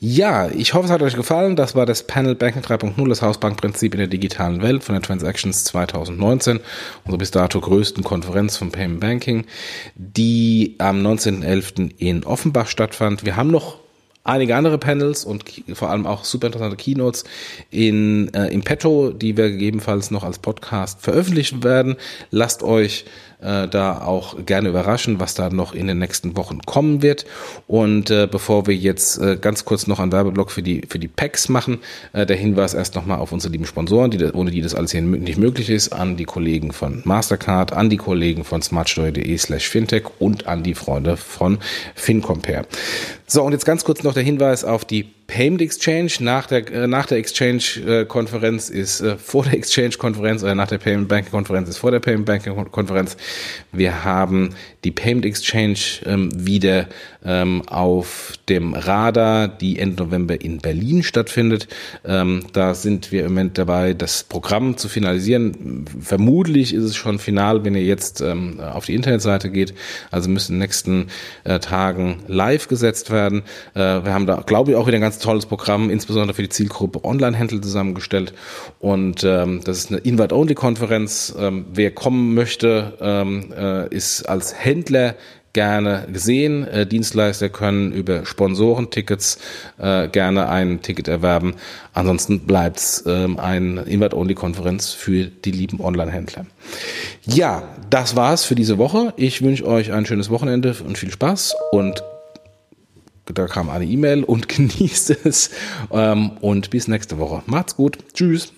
Ja, ich hoffe, es hat euch gefallen. Das war das Panel Banking 3.0, das Hausbankprinzip in der digitalen Welt von der Transactions 2019, unsere bis dato größten Konferenz vom Payment Banking, die am 19.11. in Offenbach stattfand. Wir haben noch einige andere Panels und vor allem auch super interessante Keynotes in, äh, im Petto, die wir gegebenenfalls noch als Podcast veröffentlichen werden. Lasst euch äh, da auch gerne überraschen, was da noch in den nächsten Wochen kommen wird. Und äh, bevor wir jetzt äh, ganz kurz noch einen Werbeblock für die für die Packs machen, äh, der Hinweis erst nochmal auf unsere lieben Sponsoren, die, ohne die das alles hier nicht möglich ist, an die Kollegen von Mastercard, an die Kollegen von smartsteuer.de slash fintech und an die Freunde von FinCompare. So, und jetzt ganz kurz noch der Hinweis auf die Payment Exchange. Nach der, äh, nach der Exchange-Konferenz ist äh, vor der Exchange-Konferenz oder nach der Payment Banking-Konferenz ist vor der Payment Banking-Konferenz. Wir haben die Payment Exchange ähm, wieder ähm, auf dem Radar, die Ende November in Berlin stattfindet. Ähm, da sind wir im Moment dabei, das Programm zu finalisieren. Vermutlich ist es schon final, wenn ihr jetzt ähm, auf die Internetseite geht. Also müssen in den nächsten äh, Tagen live gesetzt werden. Äh, wir haben da, glaube ich, auch wieder ein ganz tolles Programm, insbesondere für die Zielgruppe Online-Händler zusammengestellt. Und ähm, das ist eine Invite-Only-Konferenz. Ähm, wer kommen möchte, ähm, äh, ist als Händler gerne gesehen. Äh, Dienstleister können über Sponsorentickets äh, gerne ein Ticket erwerben. Ansonsten bleibt ähm, eine Invite-Only-Konferenz für die lieben Online-Händler. Ja, das war's für diese Woche. Ich wünsche euch ein schönes Wochenende und viel Spaß und da kam eine E-Mail und *laughs* genießt es ähm, und bis nächste Woche. Macht's gut. Tschüss.